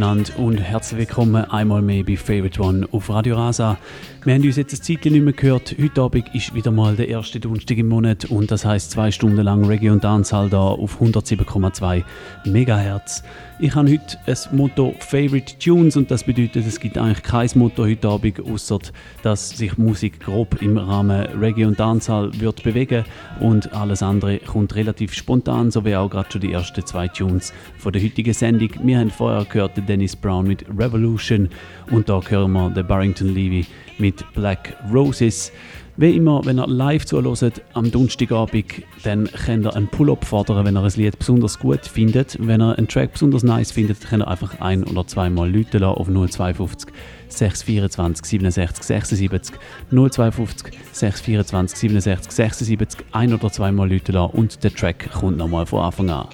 miteinander und herzlich willkommen einmal mehr bei Favorite One auf Radio Rasa. Wir haben uns jetzt ein Zeitchen nicht mehr gehört. Heute Abend ist wieder mal der erste Donnerstag im Monat und das heißt zwei Stunden lang Reggae und Dancehall da auf 107,2 MHz. Ich habe heute ein Motto Favorite Tunes und das bedeutet, es gibt eigentlich kein Motto heute Abend, außer dass sich Musik grob im Rahmen Reggae und Dancehall wird bewegen und alles andere kommt relativ spontan, so wie auch gerade schon die ersten zwei Tunes von der heutigen Sendung. Wir haben vorher gehört den Dennis Brown mit Revolution und da hören wir den Barrington Levy mit Black Roses. Wie immer, wenn ihr live zuhört am Donnerstagabend, dann könnt ihr einen Pull-up fordern, wenn ihr ein Lied besonders gut findet. Wenn ihr einen Track besonders nice findet, könnt ihr einfach ein- oder zweimal lassen auf 052 624 67 76 052 624 67 76 ein- oder zweimal lassen und der Track kommt nochmal von Anfang an.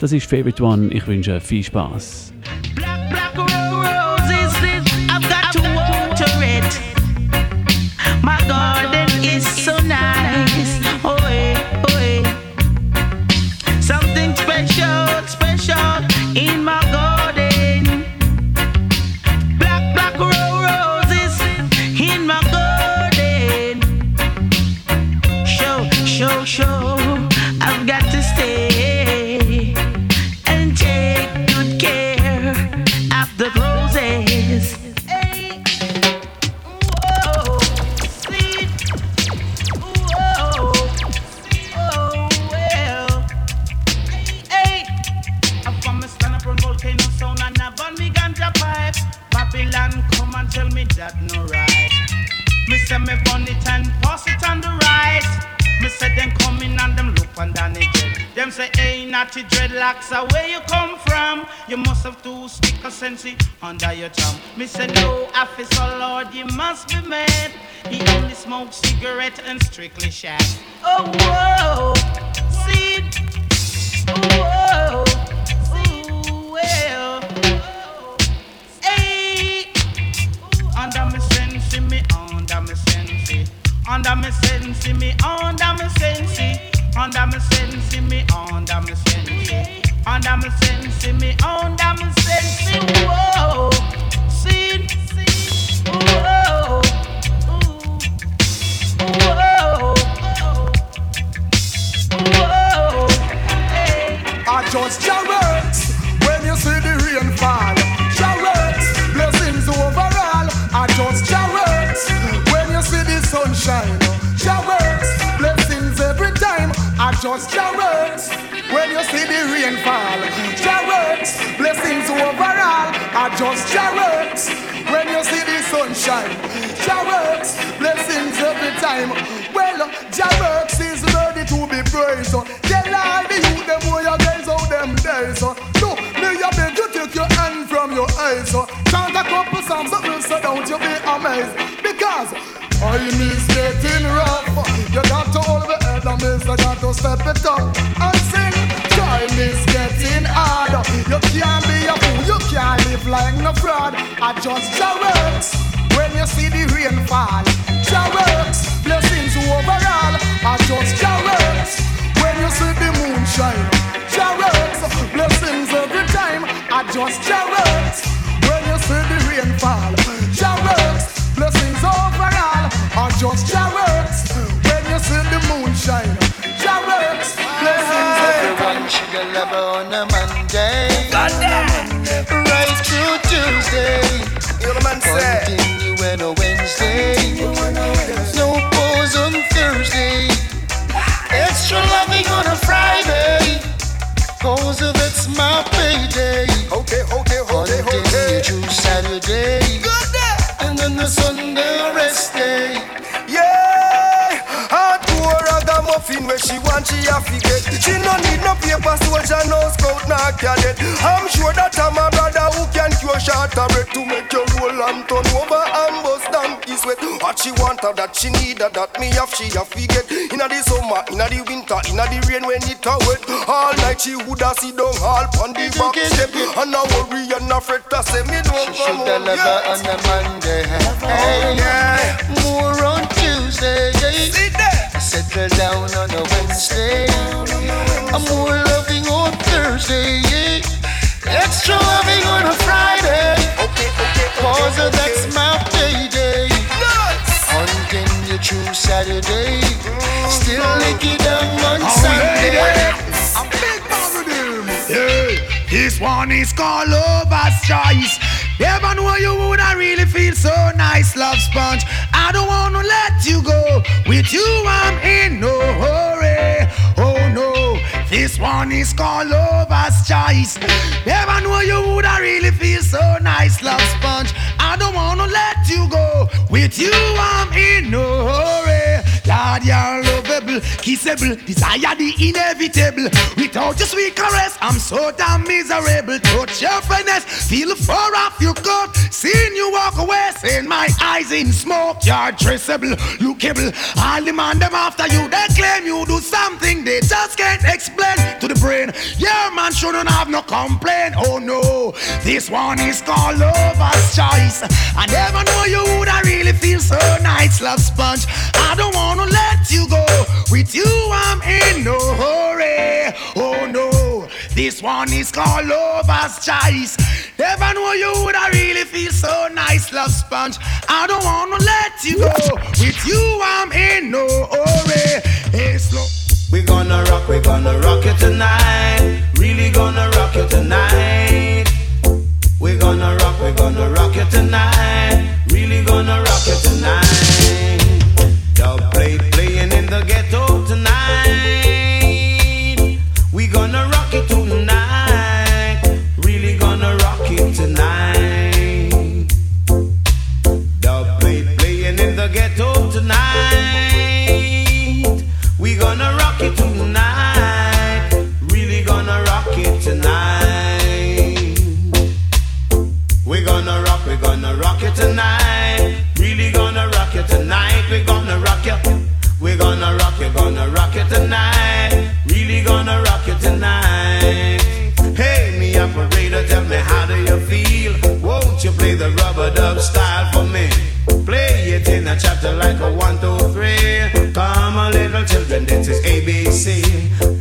Das ist Favorite One. Ich wünsche viel Spaß. Black, black My garden say me burn it and pass it on the right. Me say them coming and them look on Danny Dread. Them say, hey, natty dreadlocks, uh, where you come from? You must have two stick of sensi under your thumb. Me say, no, officer, Lord, you must be mad. He only smokes cigarette and strictly shag. Oh, whoa, see, oh, whoa, under me sense, me under me sense, under me sense, me under me sense, under me sense, me under me sense. Whoa, see, whoa, whoa, whoa, hey. I just your just your words when you see the rain fall. Your words, blessings overall. I just your words when you see the sunshine. Your words, blessings every time. Well, your works is ready to be praised. Tell all the youth them where you guys out them days. So me a beg you take your hand from your eyes. Chant a couple songs that will so don't you be amazed. Because time is getting rough. You got to hold the head and miss, you got to step it up and sing. Time is getting harder. You can't be a fool, you can't live like no fraud. I just works when you see the rain fall. Your blessings overall. I just works when you see the moon shine. Your blessings every time. I just works when you see the rain fall. Just works when you see the moonshine, works, blessings. Everyone should have love on a Monday. Right through Tuesday. Continue on a Wednesday. No pause on Thursday. Extra loving on a Friday. Cause that's my payday. Okay, okay, okay, okay. Continue okay. through Saturday. And then the Sunday rest day. Ragamuffin where she want she have to get. She no need no paper soldier, no scout, no cadet. I'm sure that I'm a brother who can cure short a bread to make you roll and turn over and bust donkey sweat. What she want her that she need her that me have she have to get. Inna the summer, inna the winter, inna the rain when it a wet. All night she woulda sit down all pon the back step and a worry and a fret to say me don't She come home. Yeah. on a Monday. Oh yeah, More on Tuesday. there. Settle down on a Wednesday. I'm more loving on Thursday. Extra loving on a Friday. Okay, okay, Cause okay, that's okay. my payday. Nuts. Continue through Saturday. Mm. Still lick it down on oh, Sunday. I'm big fan of them. Yeah, this one is called Lover's Choice. Never know you woulda really feel so nice, love sponge. I don't wanna let you go. With you, I'm in no hurry. Oh no, this one is called Lover's Choice. Never know you woulda really feel so nice, love sponge. I don't wanna let you go. With you, I'm in no hurry. Lord, you're lovable, kissable, desire the inevitable. Without your sweet caress, I'm so damn miserable. Touch your finesse, feel far off your coat. Seeing you walk away, seeing my eyes in smoke. You're traceable, lookable. I'll demand them after you. They claim you do something they just can't explain to the brain. Your man shouldn't have no complaint. Oh no, this one is called lover's choice. I never know you would I really feel so nice, love sponge. I don't wanna let you go. With you, I'm in no hurry. Oh no, this one is called lover's choice. Never know you would I really feel so nice, love sponge. I don't wanna let you go. With you, I'm in no hurry. Hey, slow. We gonna rock, we gonna rock it tonight. Really gonna rock it tonight. We gonna rock, we gonna rock it tonight. Really gonna rock it tonight. like a one, two, three. Come on, little children, this is ABC.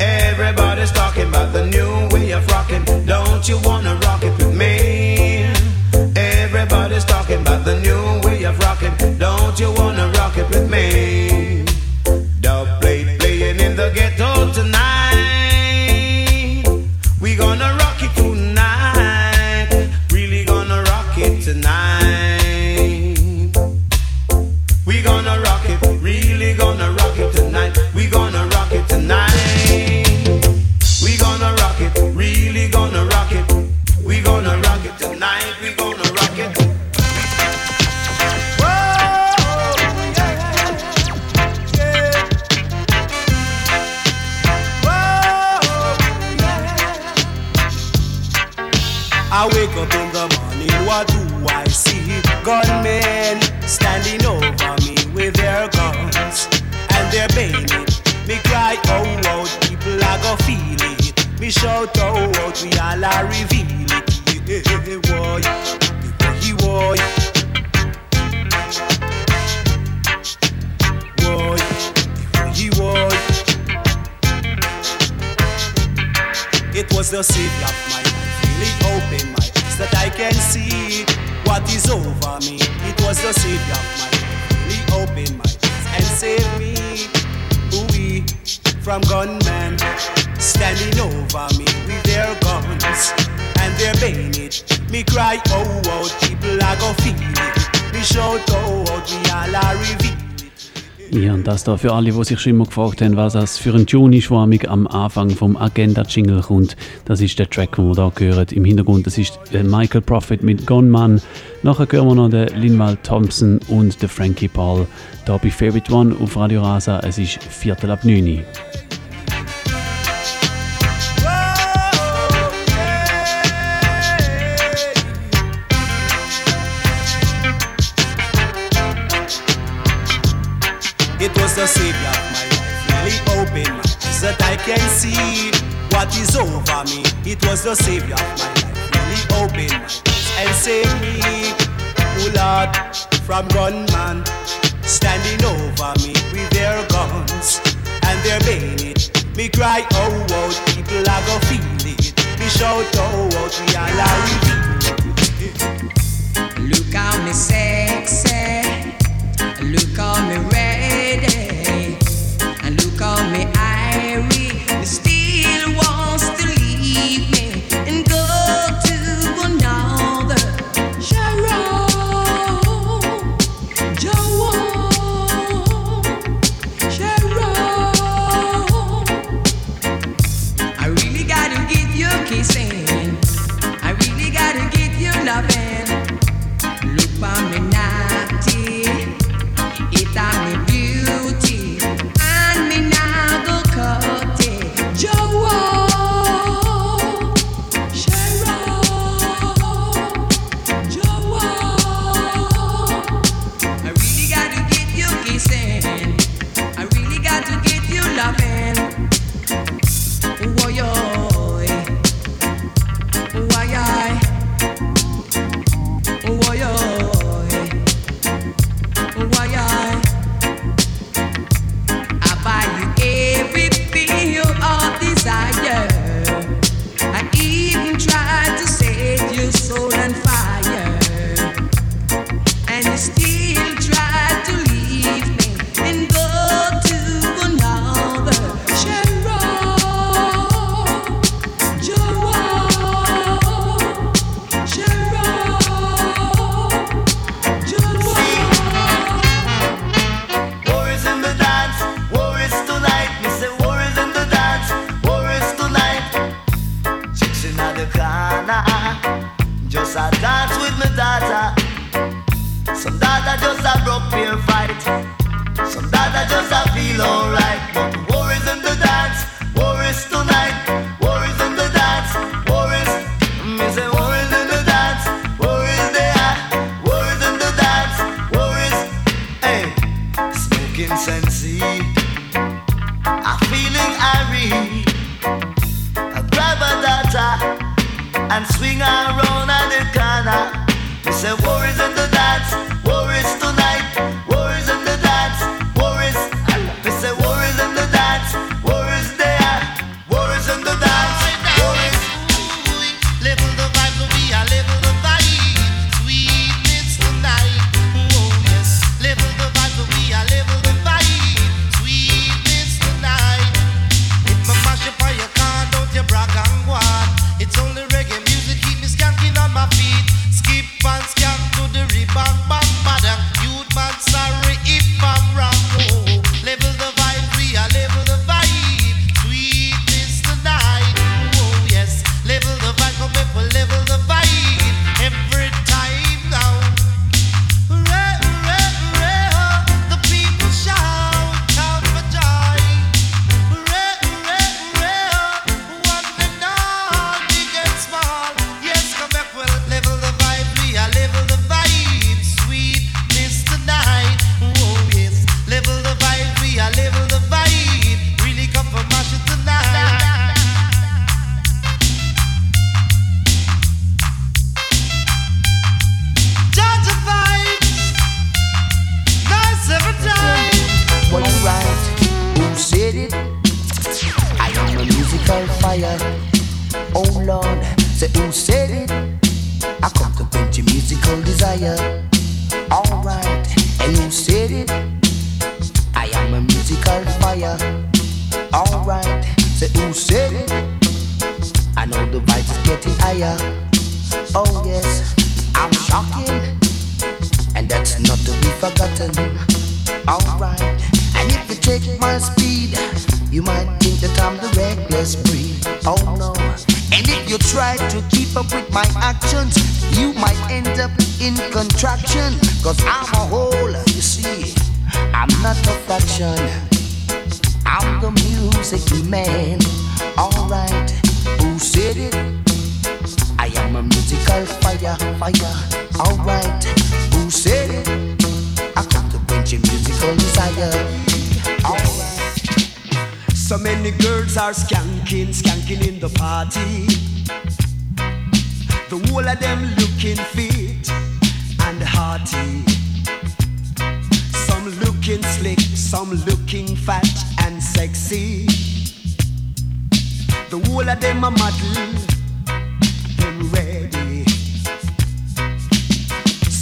Theater für alle, die sich schon immer gefragt haben, was das für ein Tune ist, der am Anfang vom Agenda-Jingle kommt. Das ist der Track, den wir hier hören. Im Hintergrund, das ist äh, Michael Prophet mit Gone Man. Nachher hören wir noch den Linval Thompson und den Frankie Paul. Da bei Favorite One auf Radio Rasa. Es ist Viertel ab 9 Uhr. It was the savior of my life. Really opened my eyes and saved me, oh Lord, from gunman standing over me with their guns and their bayonet. Me cry, oh, oh, people are gonna feel it. Me shout, oh, oh, we Look how me sexy. Look how me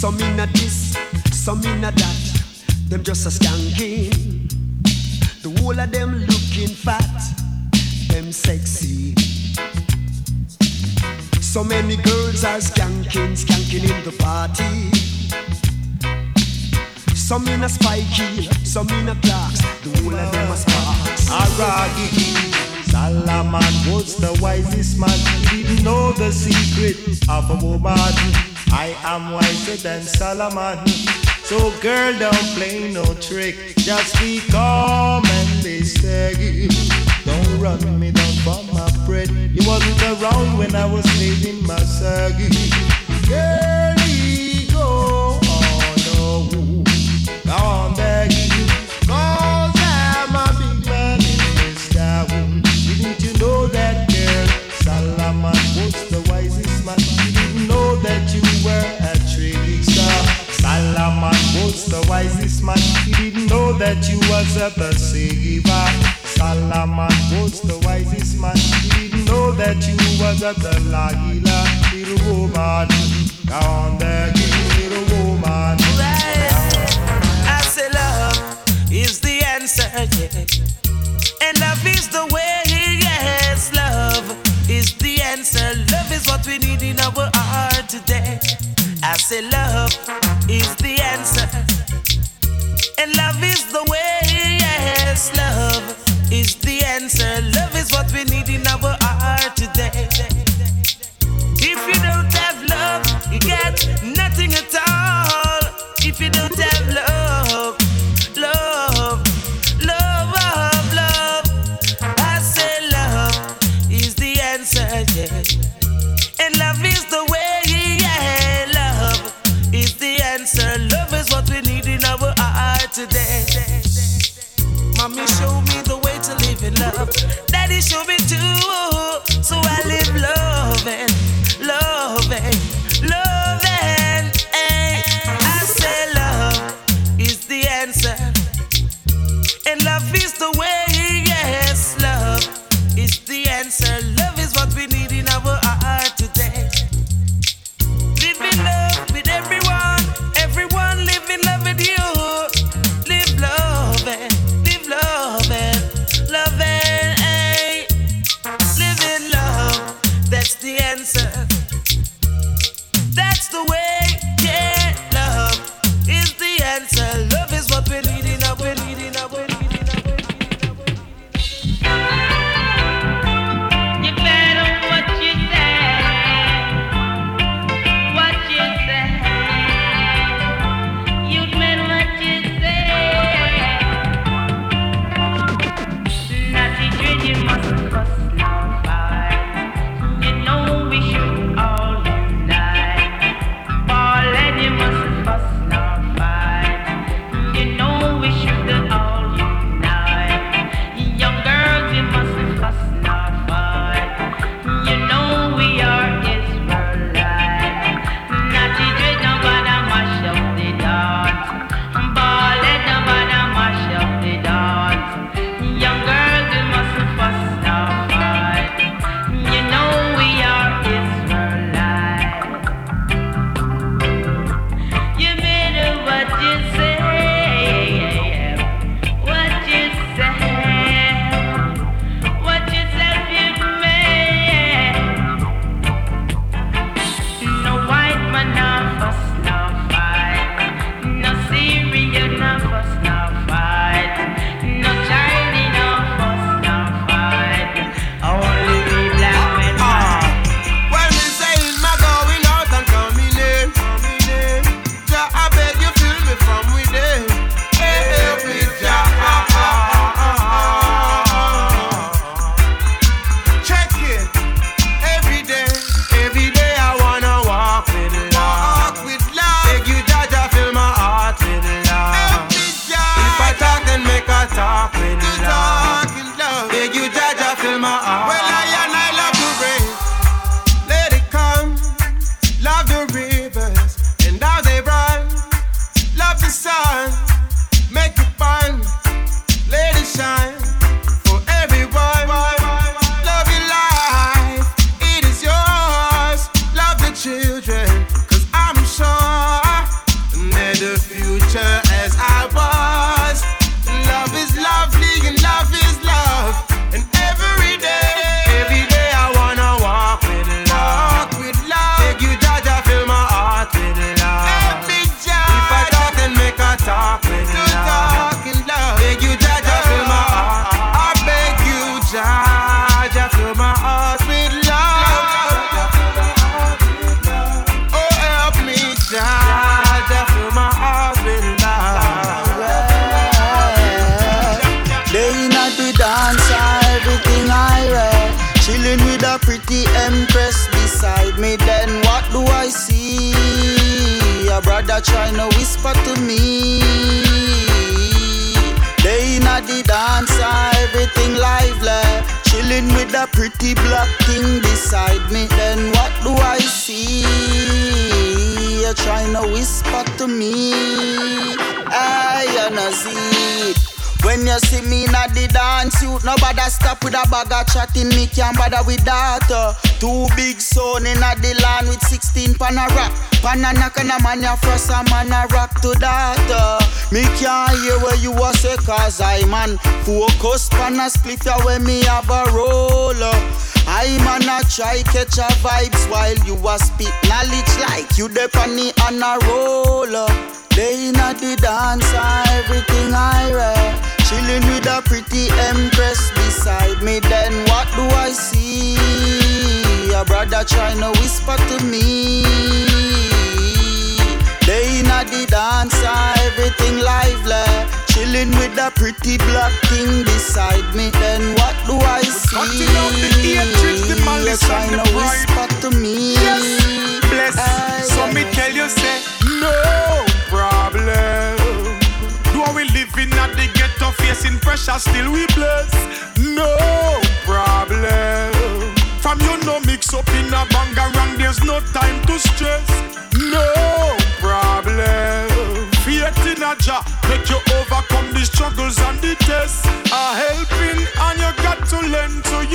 Some in a this, some in a that. Them just a skanking. The whole of them looking fat, them sexy. So many girls are skanking, skanking in the party. Some in a spiky, some in a clocks. The whole of them are sparks. Aragigi. Salaman was the wisest man. He didn't know the secret of a woman. I am wiser than Solomon. So girl, don't play no trick. Just be calm and be steady. Don't run me down for my bread. You wasn't around when I was living my saga. Girlie, go on, oh, no. Go on. Moses, the wisest man, he didn't know that you was a deceiver. Solomon was the wisest man, he didn't know that you was a Delilah. Little woman, down there, little woman. Well, I say love is the answer, yeah. and love is the way. Yes, love is the answer. Love is what we need in our heart today. I say love.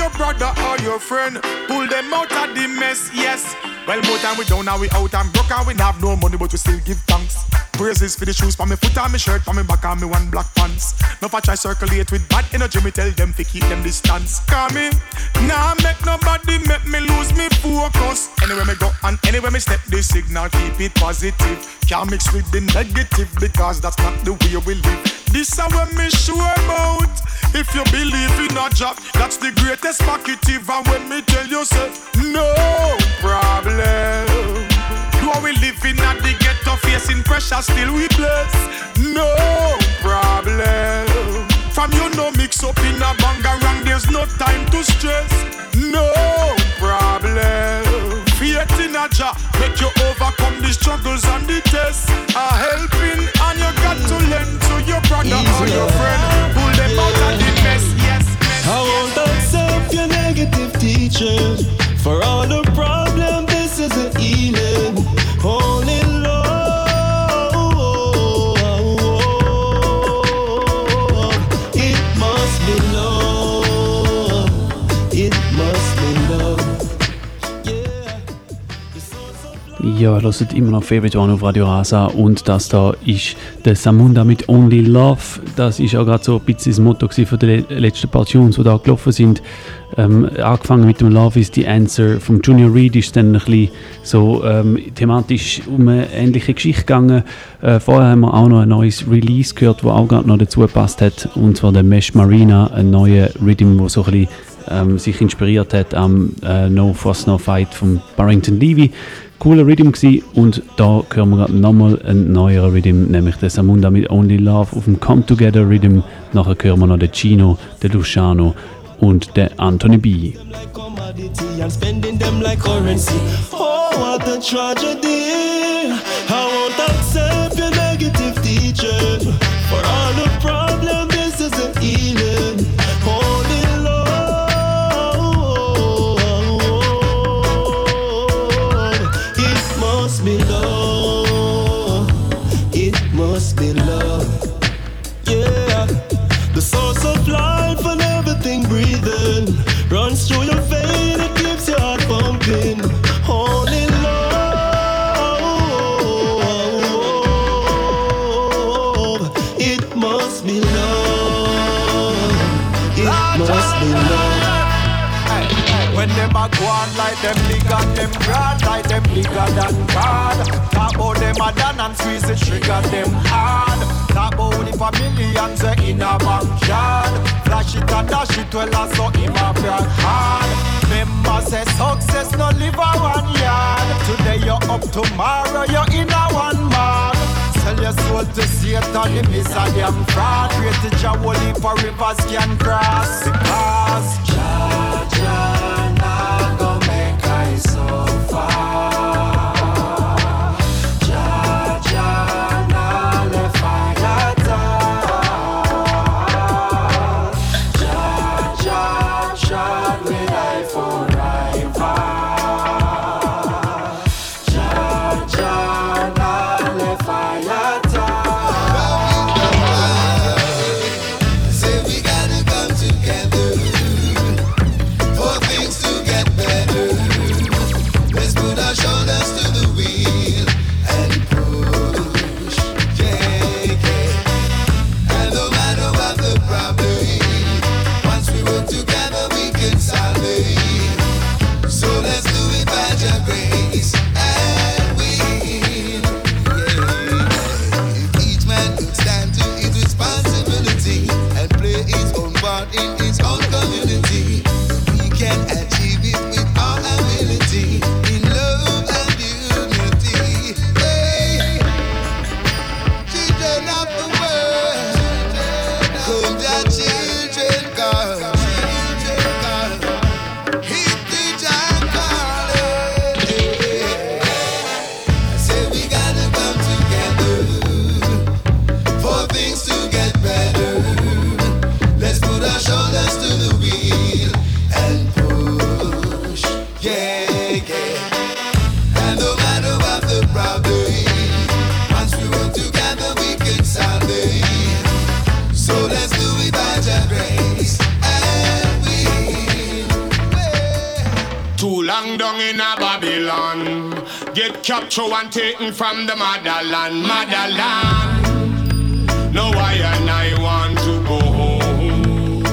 Your brother or your friend. Pull them out of the mess, yes. Well, more time we down, now we out and broke and we have no money, but we still give thanks. Praises for the shoes for me foot on me shirt, for me back on me one black pants. No for try circulate with bad energy, me tell them to keep them distance. Come me, nah make nobody make me lose me focus. Anywhere me go and anywhere me step, the signal keep it positive. Can't mix with the negative because that's not the way we live. This is what me sure about. If you believe in a job, that's the greatest positive. And when me tell you, say, no problem. Though we live in a the ghetto facing pressure, still we bless. No problem. From you no mix up in a bangarang, there's no time to stress. No problem. Faith in a Jah make you overcome the struggles and the tests. A helping and you got to lend to your brother or your friend. Pull them out of the mess. Yes, mess. I won't accept your negative teaching. For all the problem, this is a healing. Ja, hört immer noch Favorite One auf Radio Rasa und das da ist der Samunda mit Only Love. Das ist auch gerade so ein bisschen das Motto die le- letzten paar Tunes, die da gelaufen sind. Ähm, angefangen mit dem Love is the Answer vom Junior Reed ist dann ein bisschen so ähm, thematisch um eine ähnliche Geschichte gegangen. Äh, vorher haben wir auch noch ein neues Release gehört, das auch gerade noch dazu gepasst hat und zwar der Mesh Marina, ein neuer Rhythm, der so ein bisschen ähm, sich inspiriert hat am äh, No Fuss No Fight von Barrington Levy. Cooler Rhythm gsi und da hören wir nochmal einen neueren Rhythm, nämlich den Samunda mit Only Love auf dem Come Together Rhythm. Nachher hören wir noch den Chino, den Luciano und den Anthony B. Oh, them bigger, them grand like them bigger than God. Talk about them a done and squeeze the trigger, them hard. Talk about if a millions are in a bank yard. Flash it and dash it well and so him a brag hard. Remember say success no live a one yard. Today you're up, tomorrow you're in a one man. Sell your soul to Satan, him is a damn fraud. Great Jah, only for rivers can cross. Because and taken from the motherland, motherland. No, I and I want to go home.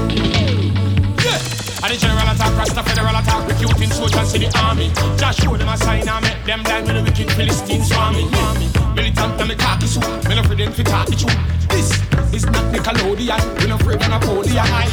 Yeah. And the general attack, Rasta federal attack, recruiting soldiers to the army. Just show them a sign and make them blind when the wicked Philistines swarming. Militant and me khaki suit, me no afraid them fi talk the truth. This is not Nickelodeon, we no afraid of Napoleon.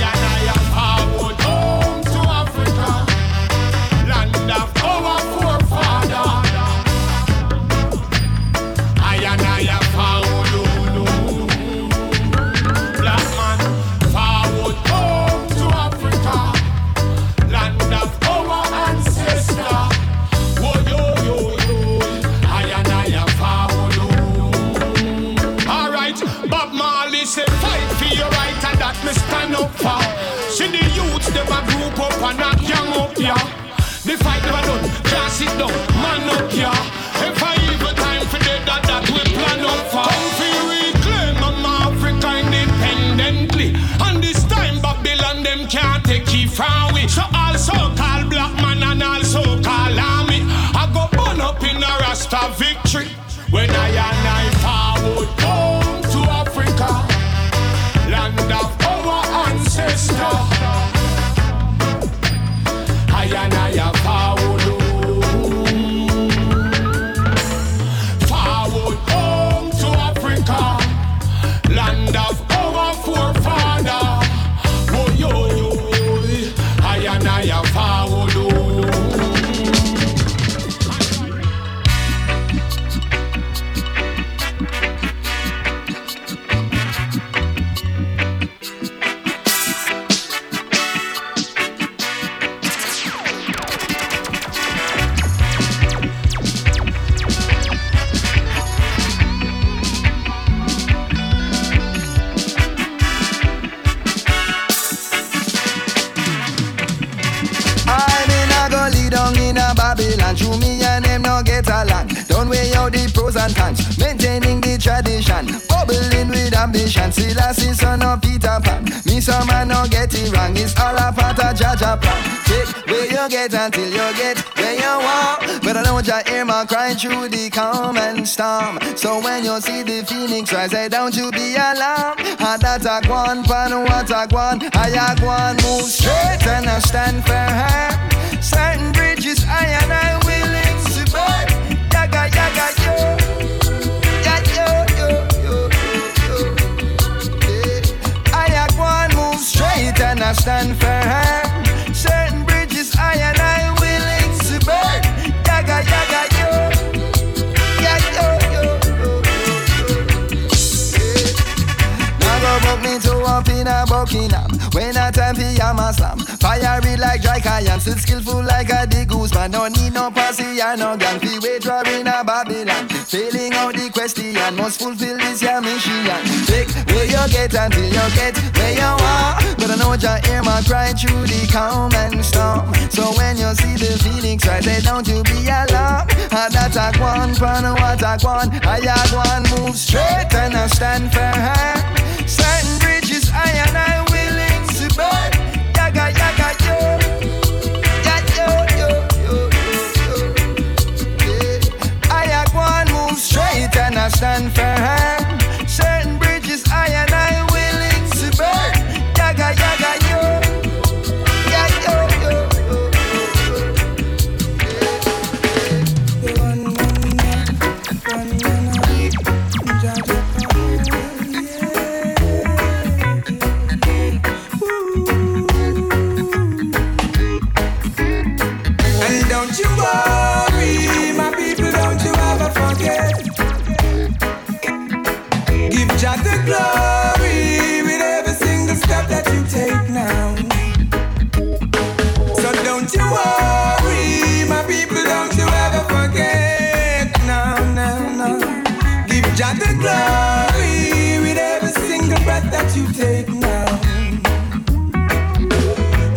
Maintaining the tradition. Bubbling with ambition. Still I see son of Peter Pan. Me some man no get it wrong. It's all a part of Jah Jah plan. Take where you get until you get where you want. But I don't you hear my crying through the calm and storm. So when you see the phoenix rise, say don't you be alarmed. Had that a one, pan what a one. I one move straight and I stand for her. Certain bridges I and I and I stand her. Certain bridges I and I willing to burn. Yaga yaga yo. Ya, yo, yo, yo, yo, yo. Now go book me to up in a Buckingham When a time for yam a slam. Fiery like dry cayenne. Still skillful like a the goose Man. Don't need no posse or no gang wait for in a Babylon. Failing out the question. Must fulfill this your mission Take where you get until you get where you are But I know you hear my cry through the calm and storm So when you see the feelings right Say don't you be alarmed And that a one pan what a one I one move straight and I stand for her Certain bridges I and I willing to burn. Yaga yaga yo. I straight and I stand for her. People don't you worry my people don't ever forget? Now, nah. Give John the glory with every single breath that you take now.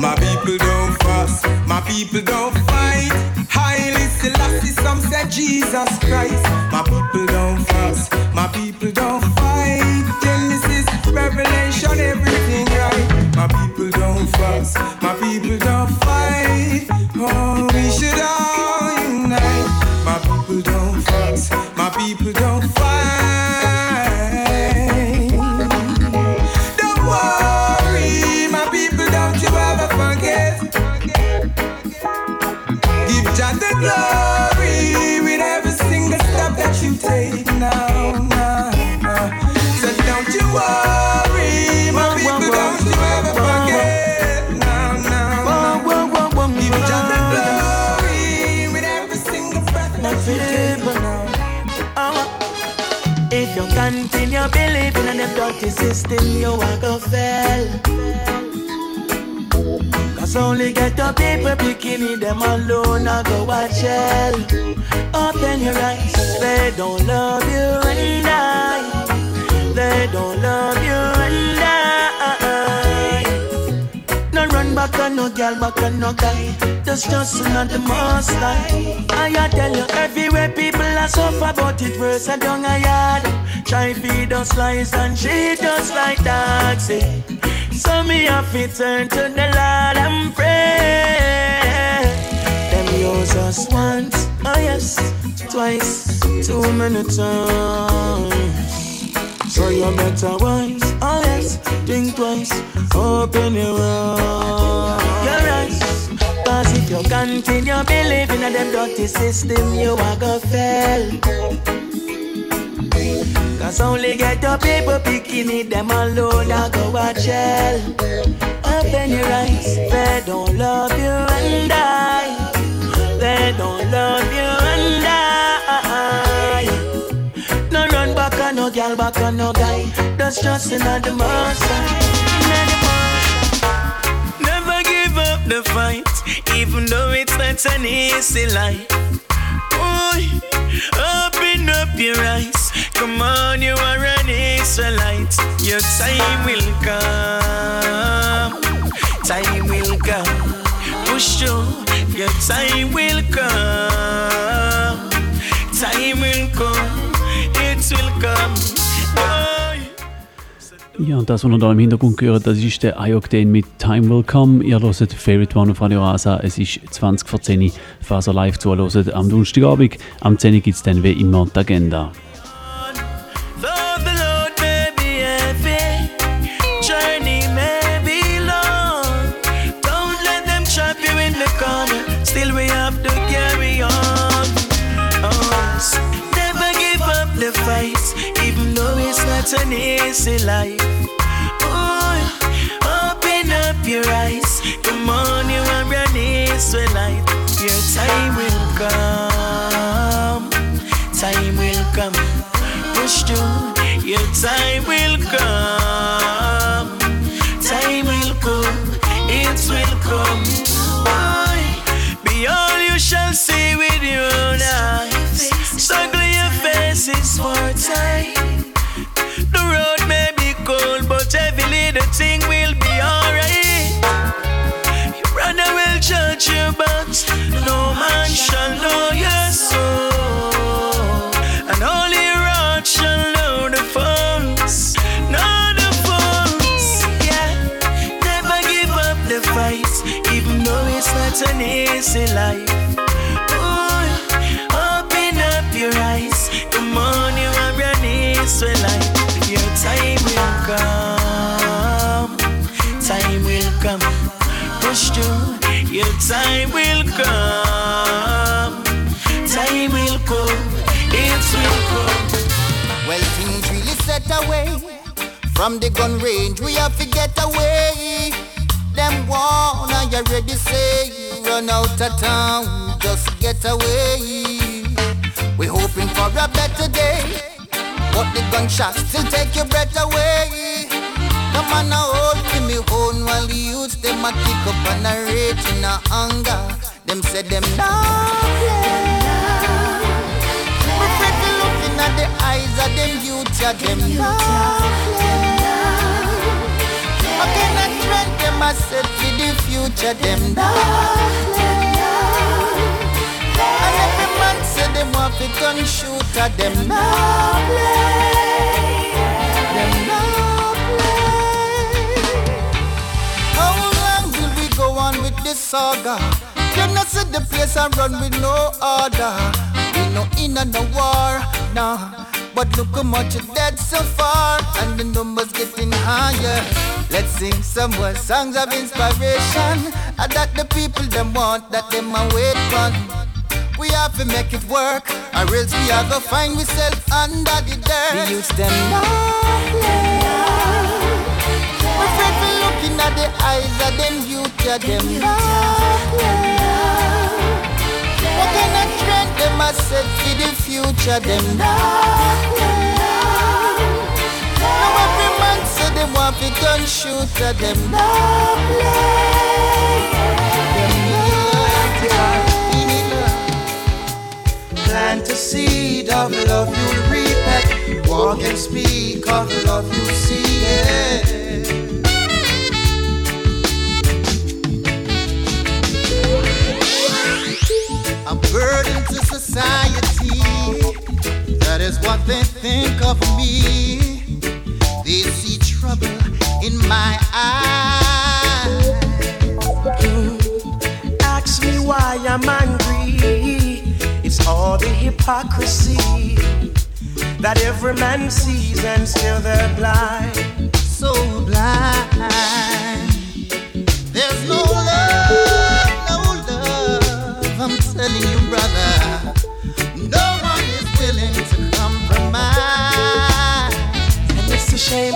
My people don't fuss, my people don't fight. Haile Selassie, some say Jesus Christ. My people don't fuss, my people don't My people you believe in them dirty system, you are go fail. Cause only get the people bikini, them alone, I go watch hell. Open your eyes, they don't love you and I. They don't love you and I. No run back on no girl, back on no guy. Just just not the most like. I tell you, everywhere people are suffer, but it worse down a yard. Try feed us lies and treat us like eh. So me have to turn to the Lord and pray. Them use us once, oh yes, twice, too many times. So you better wise, oh yes, think twice, open your eyes. Your eyes. Cause if you continue believing in them dirty system, you are gonna fail. Cause only get the people bikini, them alone, I go watch hell. Open your eyes, they don't love you and I. They don't love you and I. No run back on no girl, back on no guy. That's just another monster. Never give up the fight, even though it's not an easy life. Boy, open up your eyes. Come on, you are an Israelite. Your time will come. Time will come. Push through. Your time will come. Time will come. It will come. Boy. Ja, und das, was ihr da im Hintergrund gehört, das ist der Ayokden mit Time Will Come. Ihr hört Favorite One auf Radio Rasa. Es ist 20 vor 10 Uhr, falls ihr live zuhört am Donnerstagabend. Am 10 Uhr gibt es dann wie immer die Agenda. It's an easy life. Oh, open up your eyes. Come on, you are an Israelite. Your time will come. Time will come push through. Your time will come. Time will come. It will come. Boy, be you shall see with your eyes. Struggle your face is for time. Heavily the thing will be alright. Your brother will judge you, but no man shall know your soul. And only rock shall know the funds, know the funds. Yeah, never give up the fight, even though it's not an easy life. Push through, your time will come, time will come, it will come. Well, things really set away from the gun range. We have to get away. Them wanna you ready say run out of town, just get away. We hoping for a better day, but the gunshots still take your breath away. Come on, now hold me own while the youths them a kick up and a rage in a anger. Them say them not play. We pretty looking at the eyes of them youths, yeah, them not Again, I trend them a set for the future, them not And every man say them want to gun shoot at them not Them saga? Them not set the place and run with no order. We no in and no war, nah. But look how much is dead so far, and the numbers getting higher. Let's sing some more songs of inspiration, and that the people them want, that them a wait for. We have to make it work, or else we are gonna find ourselves under the dirt. We youths them for looking at the eyes of them youth, yeah, them love, yeah. What kind of trend them a set to the future, them love, yeah. Now every man say they want to gun shooter, them love, yeah. Them love, plant a seed of love, you'll reap it. Walk and speak of love, you'll see it. a burden to society. That is what they think of me. They see trouble in my eyes. Ask me why I'm angry. It's all the hypocrisy that every man sees, and still they're blind. So blind. you, brother, no one is willing to compromise. And it's a shame,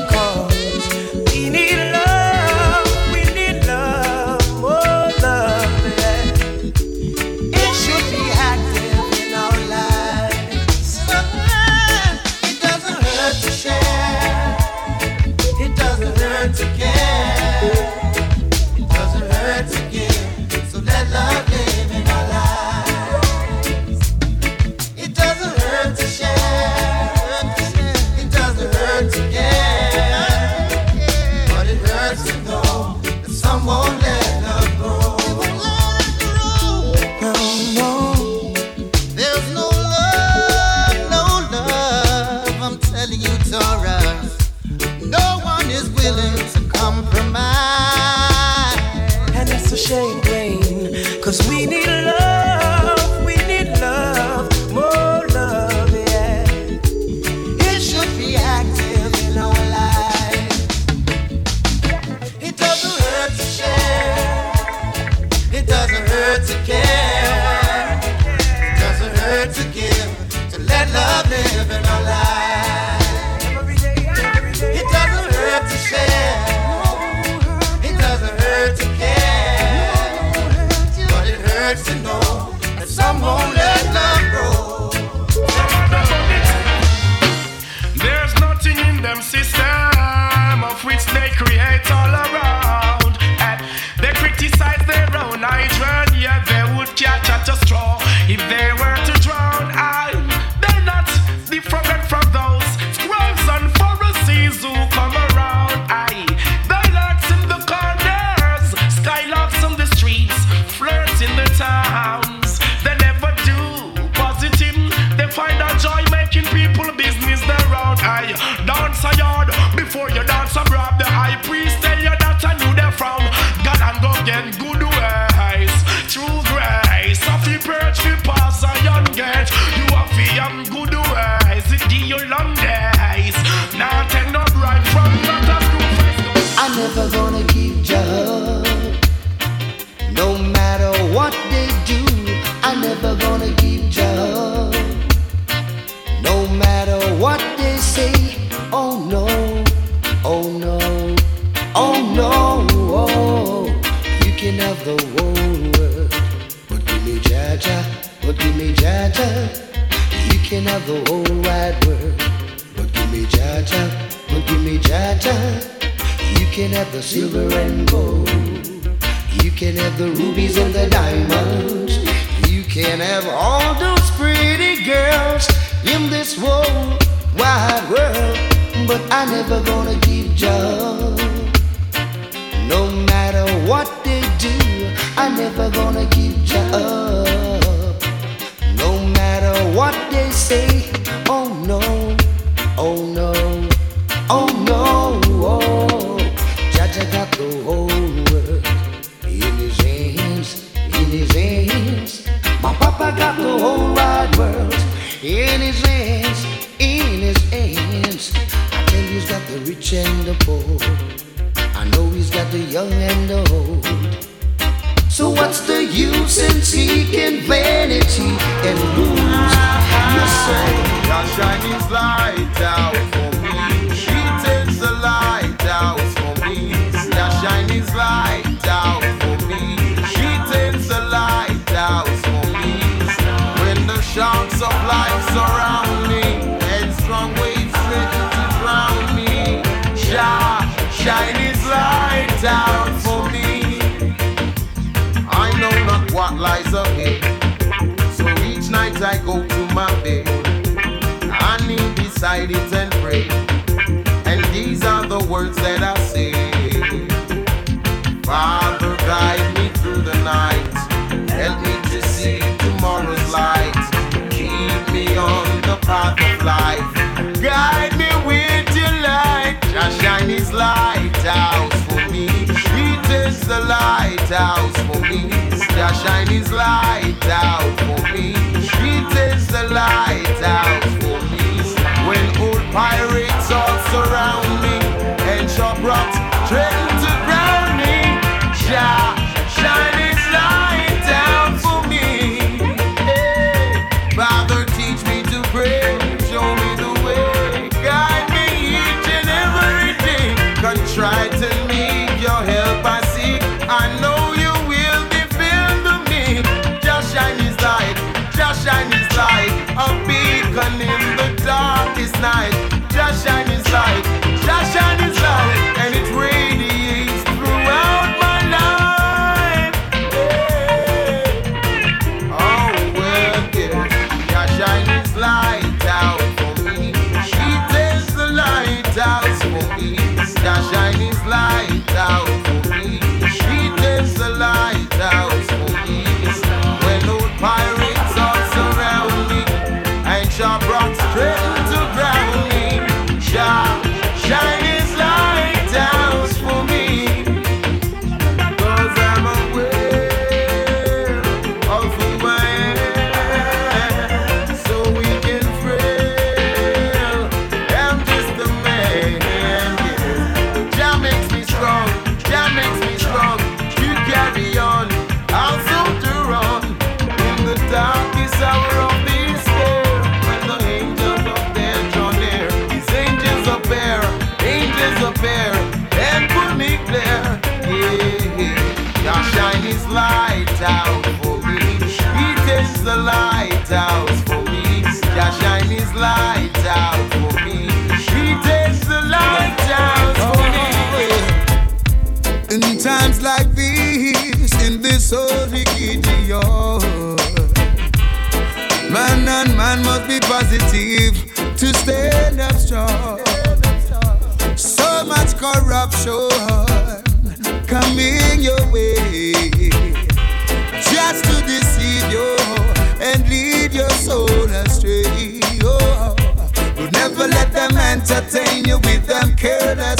care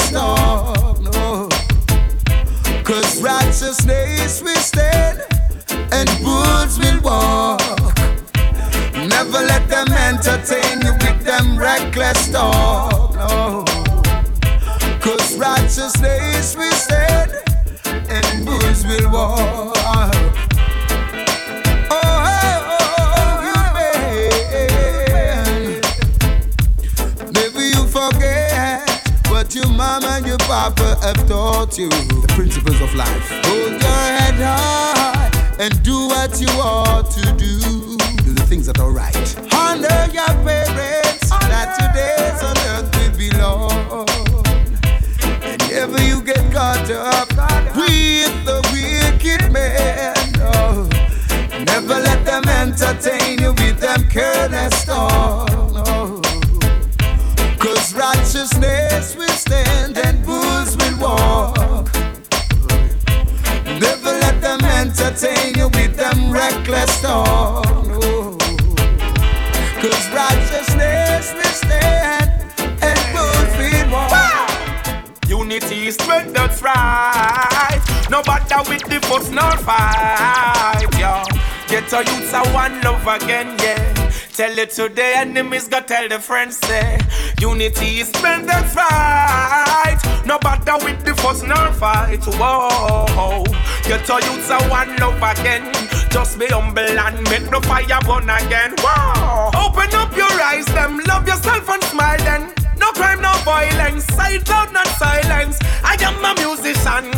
again, yeah. Tell it to the enemies, go tell the friends, say Unity is strength, that's right No bother with the first, nor fight, whoa. Get to youths a one love again. Just be humble and make the fire burn again, whoa. Open up your eyes, them love yourself and smile then. No crime, no violence, side out, not silence. I am a musician,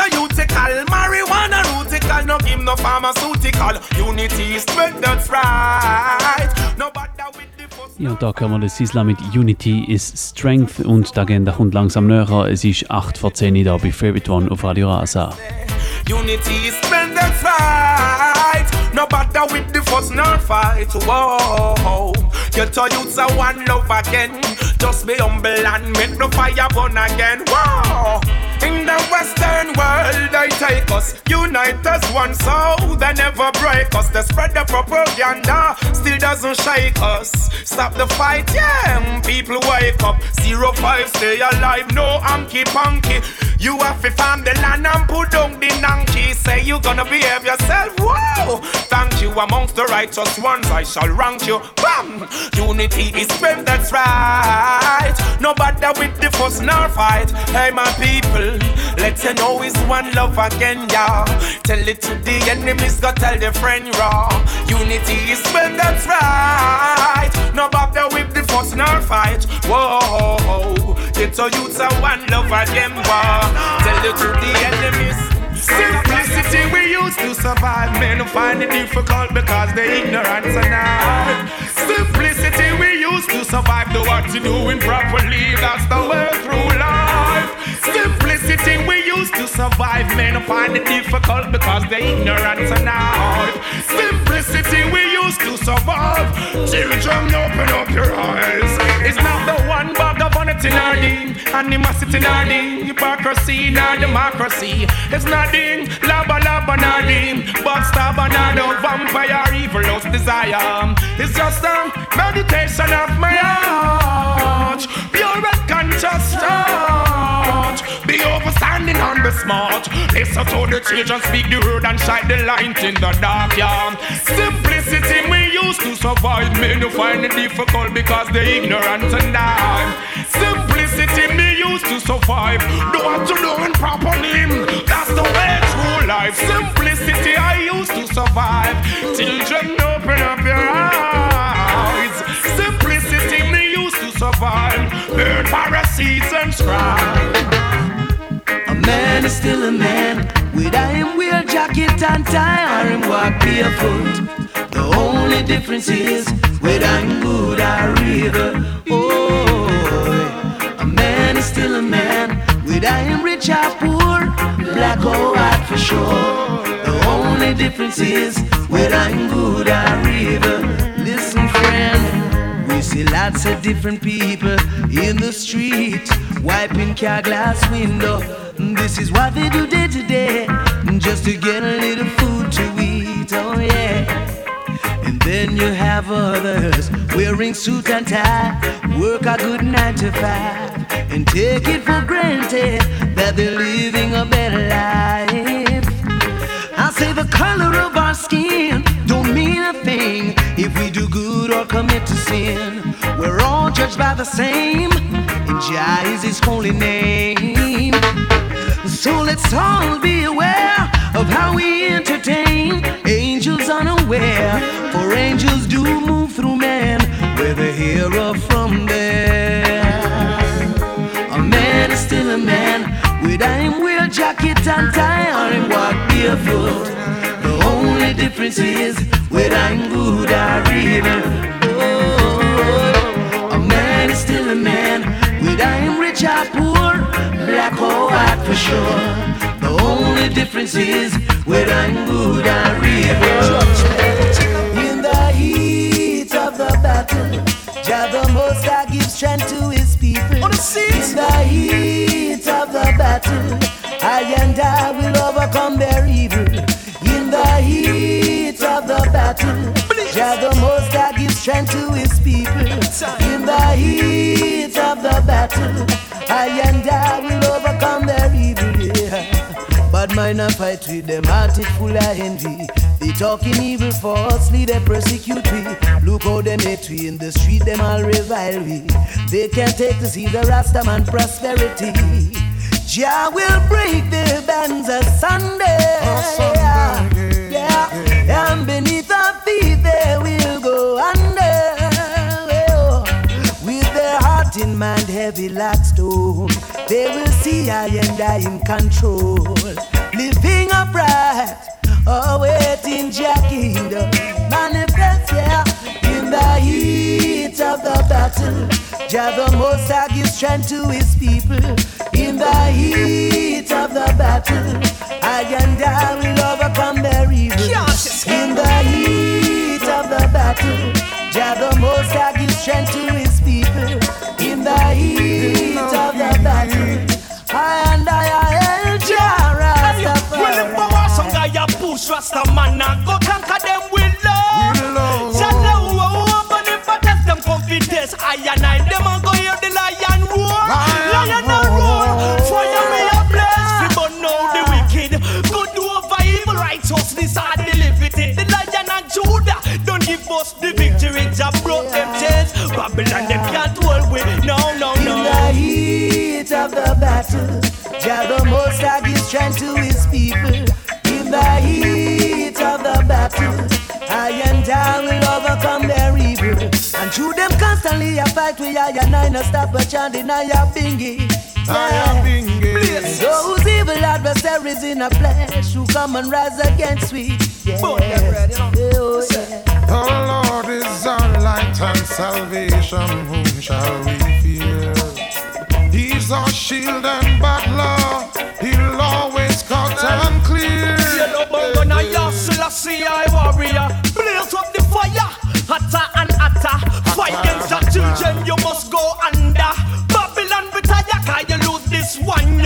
a utical. Marijuana rutical. No give no pharmaceutical. Unity is strength, that's right. No bother with ja, da können wir das Islam mit Unity is Strength und da gehen der Hund langsam näher. Es ist 8 vor 10 Uhr da bei Favorite One auf Radio Rasa. Unity is strength, that's fight, No bother with the fuss no fight. Whoa, get to use a one love again. Just be humble and make the fire burn again. Whoa. In the Western world, they take us, unite as one soul. They never break us. They spread the propaganda, still doesn't shake us. Stop the fight, yeah. People wake up. Zero five, stay alive. No hanky punky. You have to farm the land and put down the donkey. Say you gonna behave yourself. Whoa! Thank you amongst the righteous ones. I shall rank you. Bam! Unity is strength. That's right. No bother with the fuss nor fight. Hey, my people. Let you know it's one love again, y'all. Tell it to the enemies, go tell the friend raw. Unity is well, that's right. No bother with the fuss nor fight. Whoa, get your youths a one love again, wow. Tell it to the enemies. Simplicity we used to survive. Men find it difficult because they ignorant now. Simplicity we used to survive. Do what you doing properly. That's the way through life. Simplicity we used to survive. Men find it difficult because they ignorant now. Simplicity we used to survive. Children, open up your eyes. It's not the one bag of vanity nor the animosity nor the hypocrisy nor democracy. It's not the lava lava nor the backstab nor the vampire evil lost desire. It's just a meditation of my heart. Pure and conscious thought. Be overstanding and be smart. Listen to the children speak the word and shine the light in the dark, yeah. Simplicity we used to survive. Men you find it difficult because they ignorant and die. Simplicity me used to survive. Do what you doing properly. That's the way through life. Simplicity I used to survive. Children, open up your eyes. Simplicity me used to survive. Burn Pharisees and scribes. Man is still a man. Whether him wear jacket and tie or him walk barefoot. The only difference is whether I'm good or evil. Oh, a man is still a man. Whether him rich or poor, black or white for sure. The only difference is whether I'm good or evil. See lots of different people in the street, wiping car glass window. This is what they do day to day, just to get a little food to eat. Oh yeah. And then you have others wearing suit and tie, work a good nine to five, and take it for granted that they're living a better life. I say the color of our skin don't mean a thing if we do or commit to sin. We're all judged by the same, and Jah is His holy name. So let's all be aware of how we entertain angels unaware. For angels do move through man, whether here or from there. A man is still a man, with him wear jacket and tie or him walk barefoot. The only difference is whether I'm good or evil. Oh, a man is still a man, whether him rich or poor, black or white for sure. The only difference is whether I'm good or evil. In the heat of the battle, Jah the Most High gives strength to His people. In the heat of the battle, I and I will overcome their evil. High to His people. In the heat of the battle, I and I will overcome their evil. Yeah. Bad mind and fight with them, heart it full of envy. They talking evil falsely, they persecute me. Look how they hate we in the street, them all revile we. They can't take to see the Rastaman prosperity. Jah will break the bands asunder. Yeah, and beneath Oh, With their heart in mind heavy like stone, they will see I and I in control. Living upright, awaiting Jah kingdom. Manifest, yeah, in the heat of the battle. Jah the Most High gives strength to His people. In the heat of the battle, I and I will overcome their evil battle. Jah the Most High gives strength to His people in the heat of the battle. I and I are El Jah Rastafari. When them some guy I a push Rastaman and go conquer them with love. Jah know who a woman if I test them confidence. I and I them give the victory. Jah broke them chains. Babylon them can't hold we. No no In no. the heat of the battle, Jah the Most High gives strength to His people. In the heat of the battle, I and I will overcome their evil. And through them constantly I fight with I and I no stop but chanting I am bingy. Yeah. Those evil adversaries in a flesh who come and rise against we. Oh. The Lord is our light and salvation. Whom shall we fear? He's our shield and butler. He'll always cut and clear. Yellow ya Selassie I warrior Blaze up the fire Hotter and hotter Fight against your children You must go under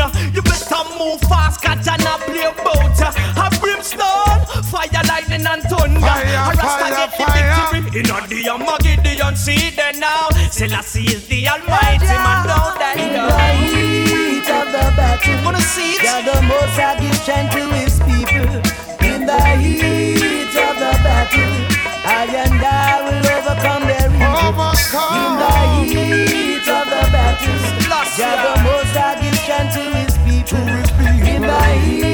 one You better move fast Catch and a play boat A brimstone Fire lightning and thunder Fire, A Rasta fire, get the fire. victory In a the Armageddon See there now Selassie is the almighty man Don't die In the heat of the battle, Wanna see it? Jah the Most High gives strength to His people. In the heat of the battle, I and I will overcome their evil. In the heat In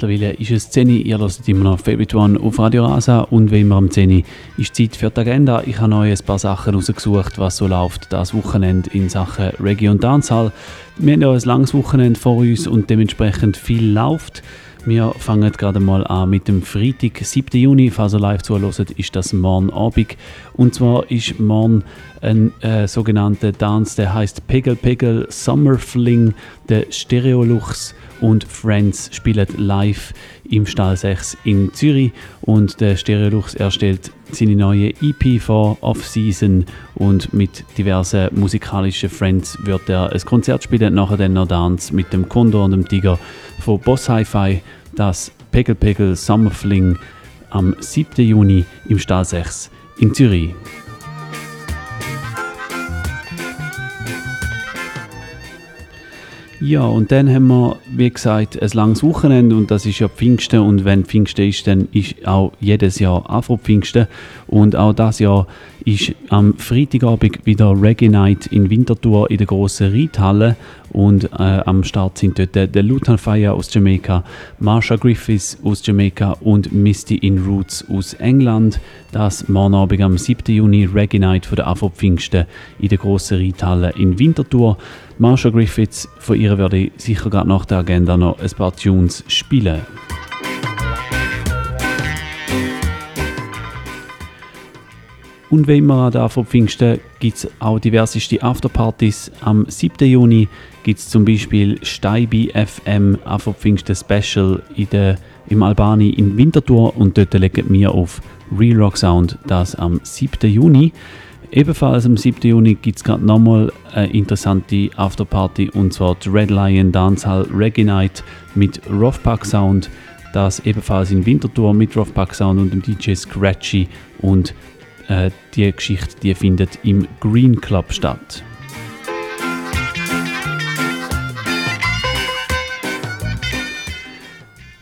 Mittlerweile ist es 10 Uhr, ihr hört immer noch Favorite One auf Radio Rasa und wie immer am 10 Uhr ist Zeit für die Agenda. Ich habe euch ein paar Sachen rausgesucht, was so läuft das Wochenende in Sachen Reggae und Dancehall. Wir haben ja ein langes Wochenende vor uns und dementsprechend viel läuft. Wir fangen gerade mal an mit dem Freitag, 7. Juni. Falls ihr live zuhört, ist das morgen Abend. Und zwar ist morgen ein äh, sogenannter Dance, der heißt Pegel Pegel Summer Fling. Der Stereolux und Friends spielen live im Stall 6 in Zürich. Und der Stereolux erstellt seine neue EP vor Off-Season und mit diversen musikalischen Friends wird er ein Konzert spielen. Nachher dann noch Dance mit dem Kondor und dem Tiger von Boss Hi-Fi. Das Pegel Pegel Summer Fling am 7. Juni im Stall 6 in Zürich. Ja, und dann haben wir, wie gesagt, ein langes Wochenende und das ist ja Pfingsten und wenn Pfingsten ist, dann ist auch jedes Jahr Afro-Pfingsten und auch das Jahr ist am Freitagabend wieder Reggae Night in Winterthur in der grossen Reithalle und äh, am Start sind dort der Lutan Fire aus Jamaika, Marsha Griffiths aus Jamaika und Misty in Roots aus England. Das morgen Abend am 7. Juni Reggae Night von der Afro-Pfingsten in der grossen Reithalle in Winterthur. Marsha Griffiths, von ihr werde ich sicher gerade nach der Agenda noch ein paar Tunes spielen. Und wie immer der Afro Pfingsten gibt es auch diverseste Afterpartys. Am 7. Juni gibt es zum Beispiel Steibi FM Afro Pfingsten Special in der, im Albani in Winterthur und dort legen wir auf Real Rock Sound das am 7. Juni. Ebenfalls am 7. Juni gibt es gerade nochmal eine interessante Afterparty und zwar die Red Lion Dancehall Reggae Night mit Roughpack Sound. Das ebenfalls in Winterthur mit Roughpack Sound und dem DJ Scratchy und äh, die Geschichte die findet im Green Club statt.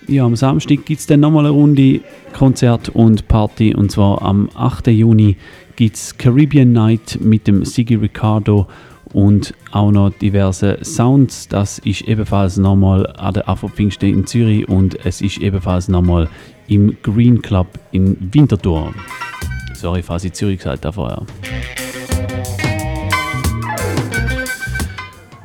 Ja, am Samstag gibt es dann nochmal eine Runde Konzert und Party. Und zwar am 8. Juni gibt es Caribbean Night mit dem Siggy Ricardo und auch noch diverse Sounds. Das ist ebenfalls nochmal an der Afro Pfingsten in Zürich und es ist ebenfalls nochmal im Green Club in Winterthur. Sorry, falls ich Zürich habe vorher.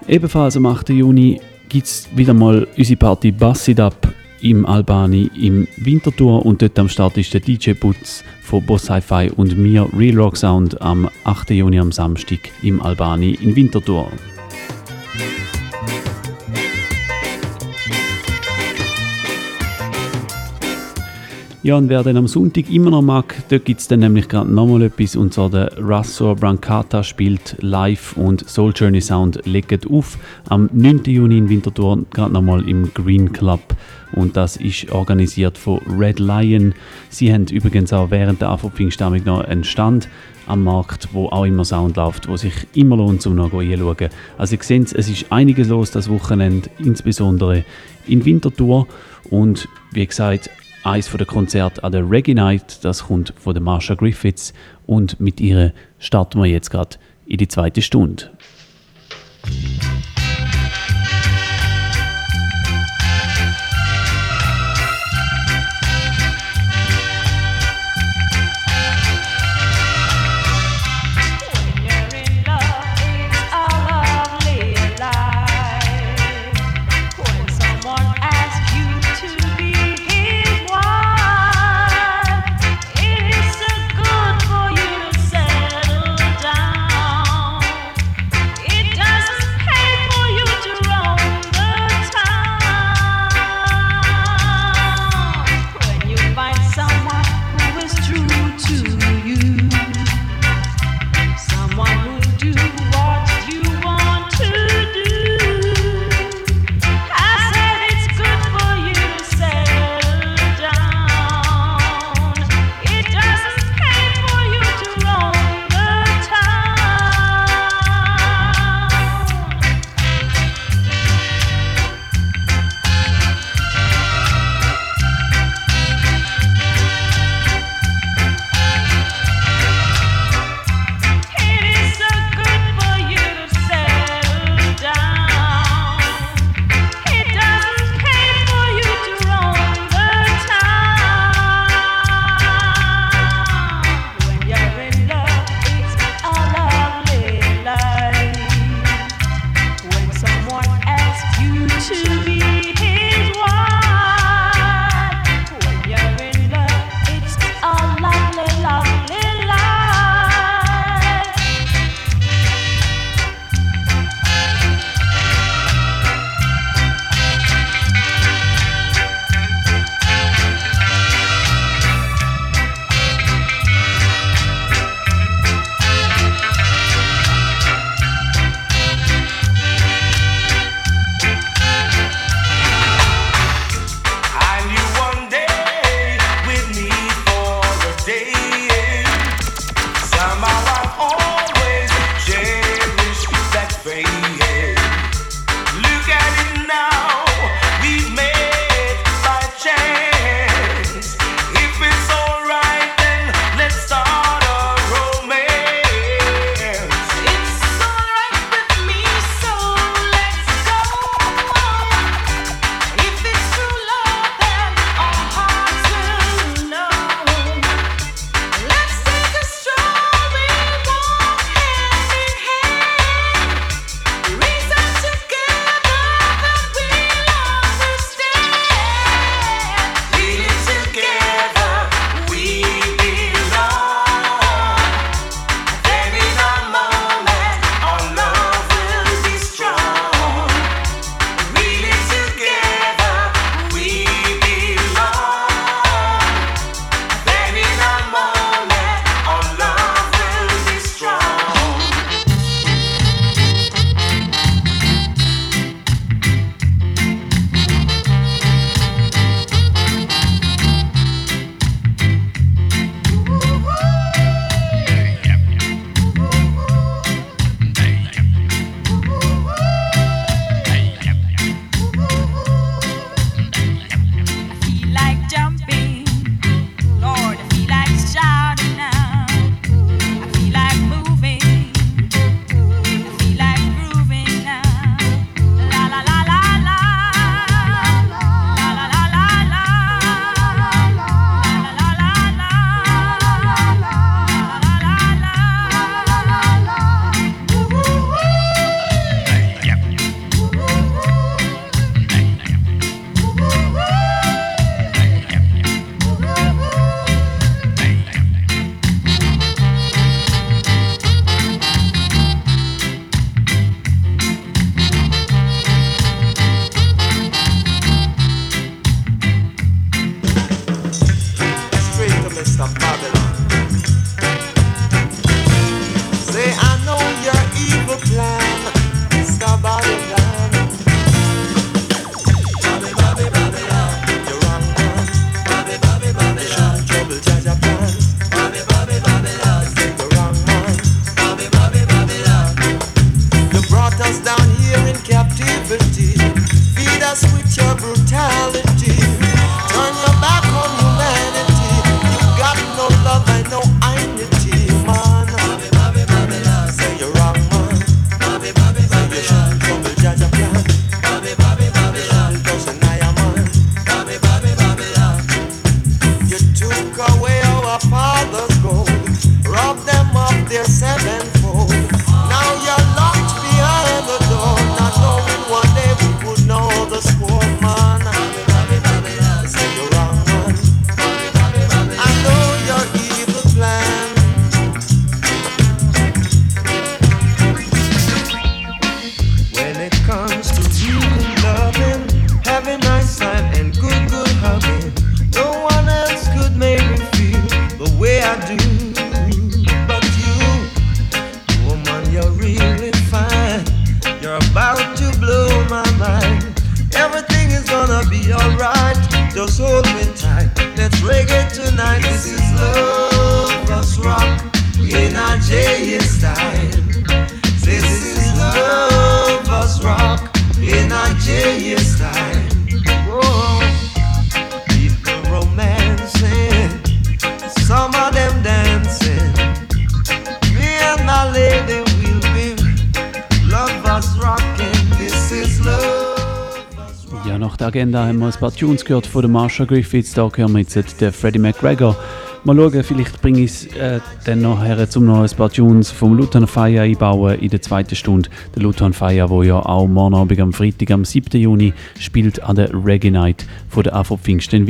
Ebenfalls am 8. Juni gibt es wieder mal unsere Party Bassid Up im Albani im Winterthur und dort am Start ist der DJ Putz von Boss Hi-Fi und mir Real Rock Sound am 8. Juni am Samstag im Albani in Winterthur. Ja, und wer dann am Sonntag immer noch mag, dort gibt es dann nämlich gerade nochmal etwas, und zwar der Russell Brancata spielt live und Soul Journey Sound legt auf. Am 9. Juni in Winterthur, gerade nochmal im Green Club. Und das ist organisiert von Red Lion. Sie haben übrigens auch während der Afro-Pfingstammung noch einen Stand am Markt, wo auch immer Sound läuft, wo sich immer lohnt, um noch hinzuschauen. Also ihr seht, es ist einiges los das Wochenende, insbesondere in Winterthur. Und wie gesagt, eins der Konzerte an der Reggae Night, das kommt von der Marsha Griffiths und mit ihr starten wir jetzt gerade in die zweite Stunde. paar Tunes gehört von der Marsha Griffiths, da hören wir jetzt den Freddie McGregor. Mal schauen, vielleicht bringe ich es äh, dann nachher zum noch ein paar Tunes vom Luton Fire einbauen in der zweiten Stunde. Der Luton Fire, wo ja auch morgen Abend am Freitag, am 7. Juni, spielt an der Reggae Night von der AV Pfingsten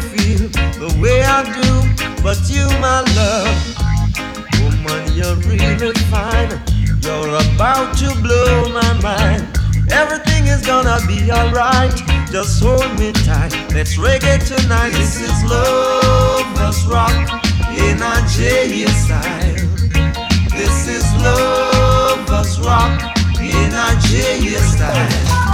feel the way I do But you, my love, woman, you're really fine. You're about to blow my mind. Everything is gonna be alright. Just hold me tight. Let's reggae tonight. This is love, let's rock in our J style. This is love, let's rock in our J style.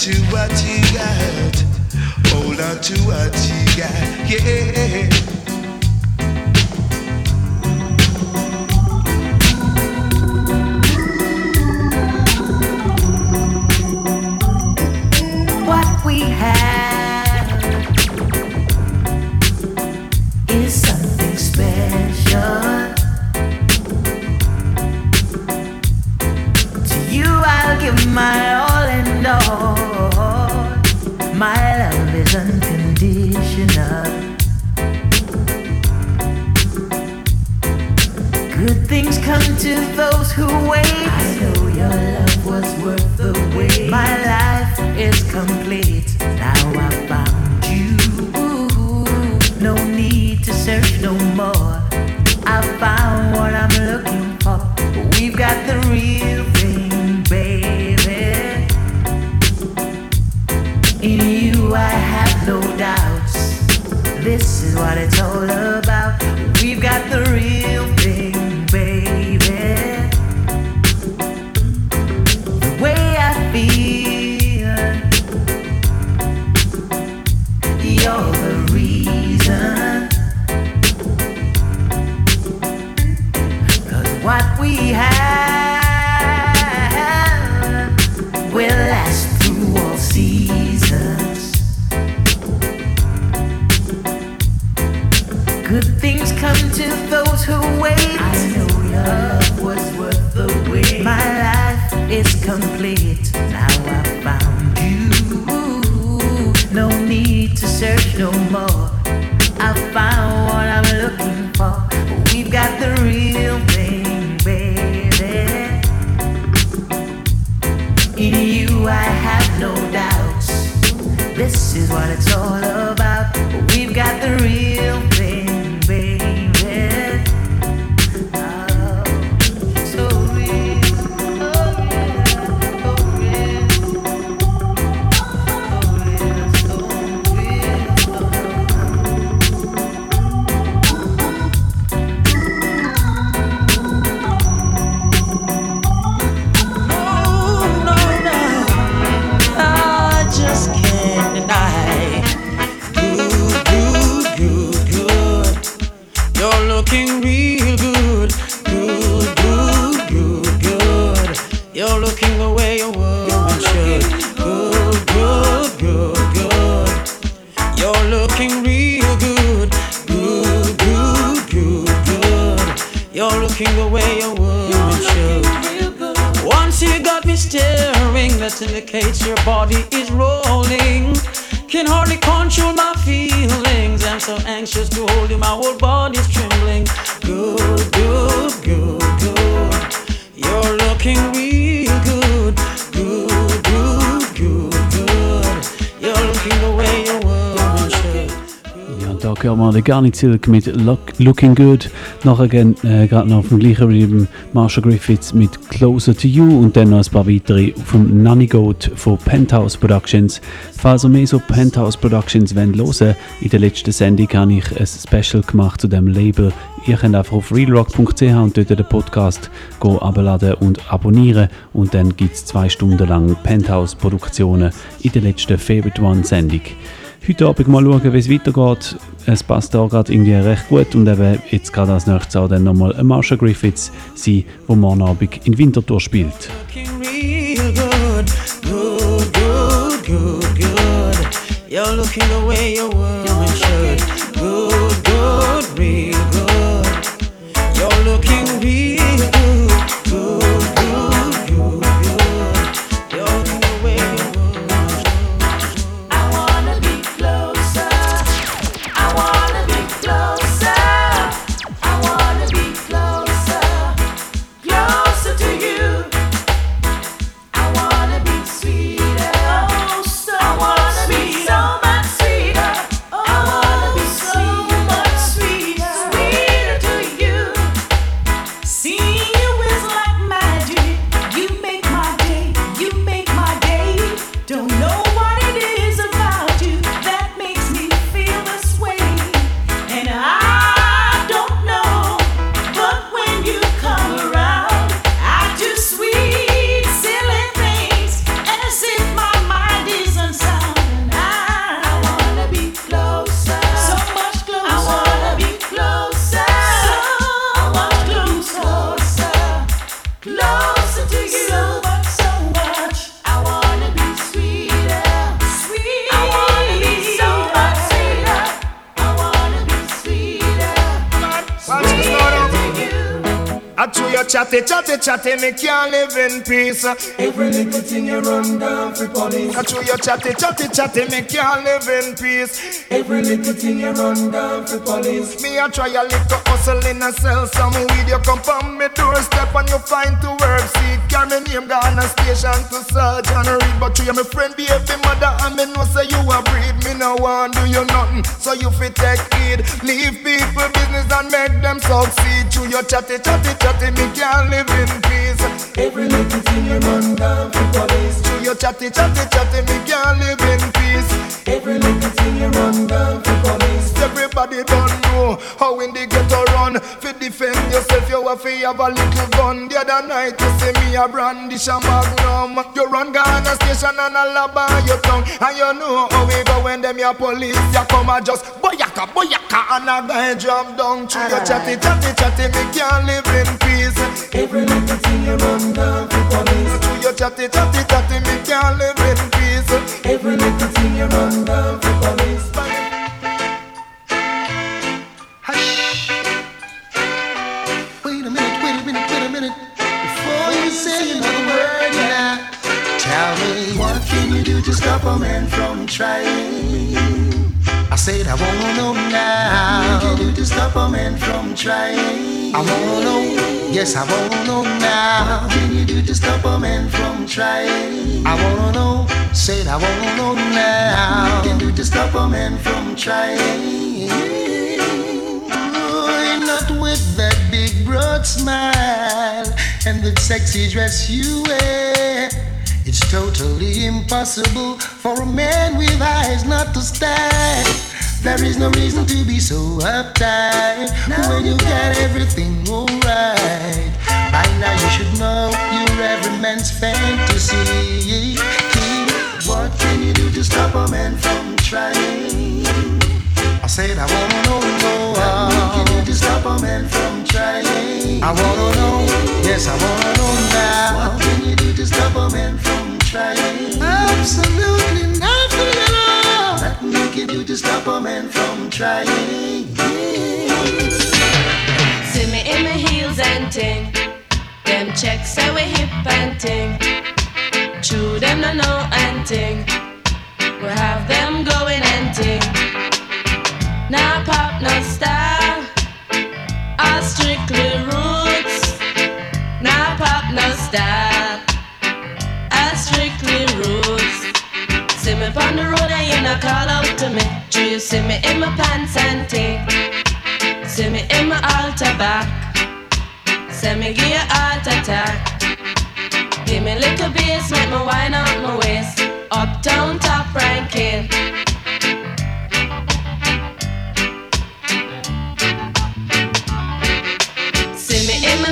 to what you got. Hold on to what you got. Yeah. Johnny Tilk mit Look, Looking Good. Nachher gehen äh, gerade noch auf dem gleichen Rhythm Marshall Griffiths mit Closer to You und dann noch ein paar weitere vom Nanny Goat von Penthouse Productions. Falls ihr mehr so Penthouse Productions wollt hören, in der letzten Sendung habe ich ein Special gemacht zu dem Label. Ihr könnt einfach auf realrock.ch und dort den Podcast abladen und abonnieren und dann gibt es zwei Stunden lang Penthouse Produktionen in der letzten Favorite One Sendung. Heute Abend mal schauen, wie es weitergeht. Es passt da gerade irgendwie recht gut und eben jetzt gerade als nächstes auch dann nochmal ein Marsha Griffiths sein, der morgen Abend in Winterthur spielt. You're looking I chew your chatty, chatty, chatty, me can't live in peace. Every little thing you run down for police. I chew your chatty, chatty, chatty, me can't live in peace. Every little thing you run down for police. Me I try a little hustle in a sell some weed. You come from me doorstep and you find to work. See, carry me name down a station to surgeon read. But you my friend, be baby mother, and me know say you a breed. Me no want do you nothing, so you fit take heed. Leave people business and make them succeed. Chew your chatty, chatty, chatty, me can't live in peace. Every little thing you run down for police. Chew your chatty, chatty, chatty, me can't live in peace. Every little thing you run down for police. Everybody don't know how in the ghetto run. Fi defend yourself, you have to have a little gun. The other night you see me a brandish a magnum. You run Ghana station and a lab on your tongue, and you know how we go when them your police ya come and just boyaka boyaka and a guy jump down to your chatty chatty chatty. Me can't live in peace. Every little thing you run down for police. To your chatty chatty chatty, me can't live in peace. Every little thing you run down for police. Say another word now, tell me what can you do to stop a man from trying? I said I wanna know now. What can you do to stop a man from trying? I wanna know, yes I wanna know now. What can you do to stop a man from trying? I wanna know, said I wanna know now. What can you do to stop a man from trying? Not with that big broad smile and the sexy dress you wear. It's totally impossible for a man with eyes not to stare. There is no reason to be so uptight when you got everything alright. By now you should know you're every man's fantasy. What can you do to stop a man from trying? I said I wanna know, know what can you do to stop a man from trying? I wanna know, yes I wanna know now. What can you do to stop a man from trying? Absolutely nothing at all. Nothing you can do to stop a man from trying. See me in my heels and ting. Them checks say we hip and ting. True them no know and ting. We have them going and ting. Now pop no style. All strictly roots. Now pop no style. All strictly roots. See me on the road and you not call out to me. Do you see me in my pants and ting? See me in my altar back. Say me give you heart attack. Give me little bass, make me wine out my waist. Uptown top ranking.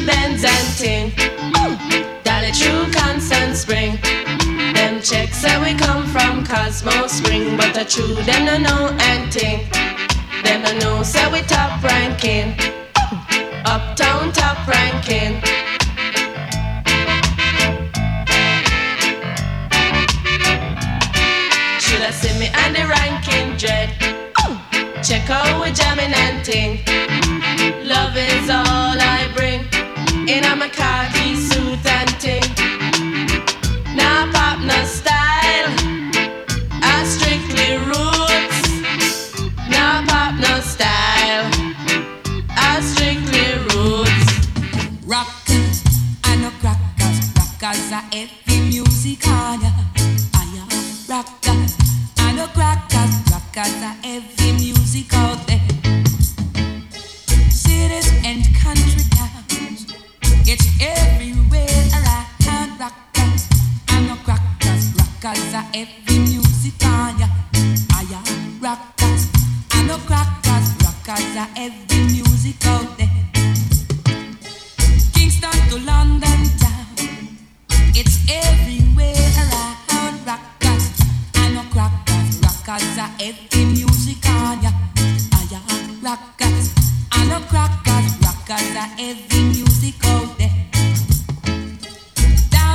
Hmm. and ting. Dolly true constant spring. Them checks say we come from Cosmo Spring, but the true them no know and ting. Them no know say we top ranking. Hmm. Uptown top ranking. Should I see me on the ranking dread? Hmm. Check out we jamming and ting. Khaki suit and ting. Now pop no style. I strictly roots. Now pop no style. I strictly roots. Rockers, I know crackers, rockers are heavy music ya. I am rockers, I know crackers, rockers are heavy music out rockers. I know crackers, rockers are heavy music out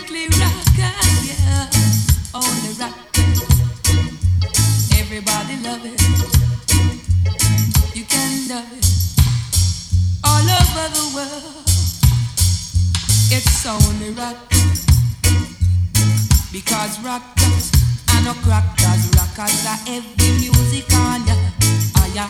rockers yeah, only rockers. Everybody loves it. You can love it all over the world. It's only rockers because rockers are heavy music on ya. Oh yeah,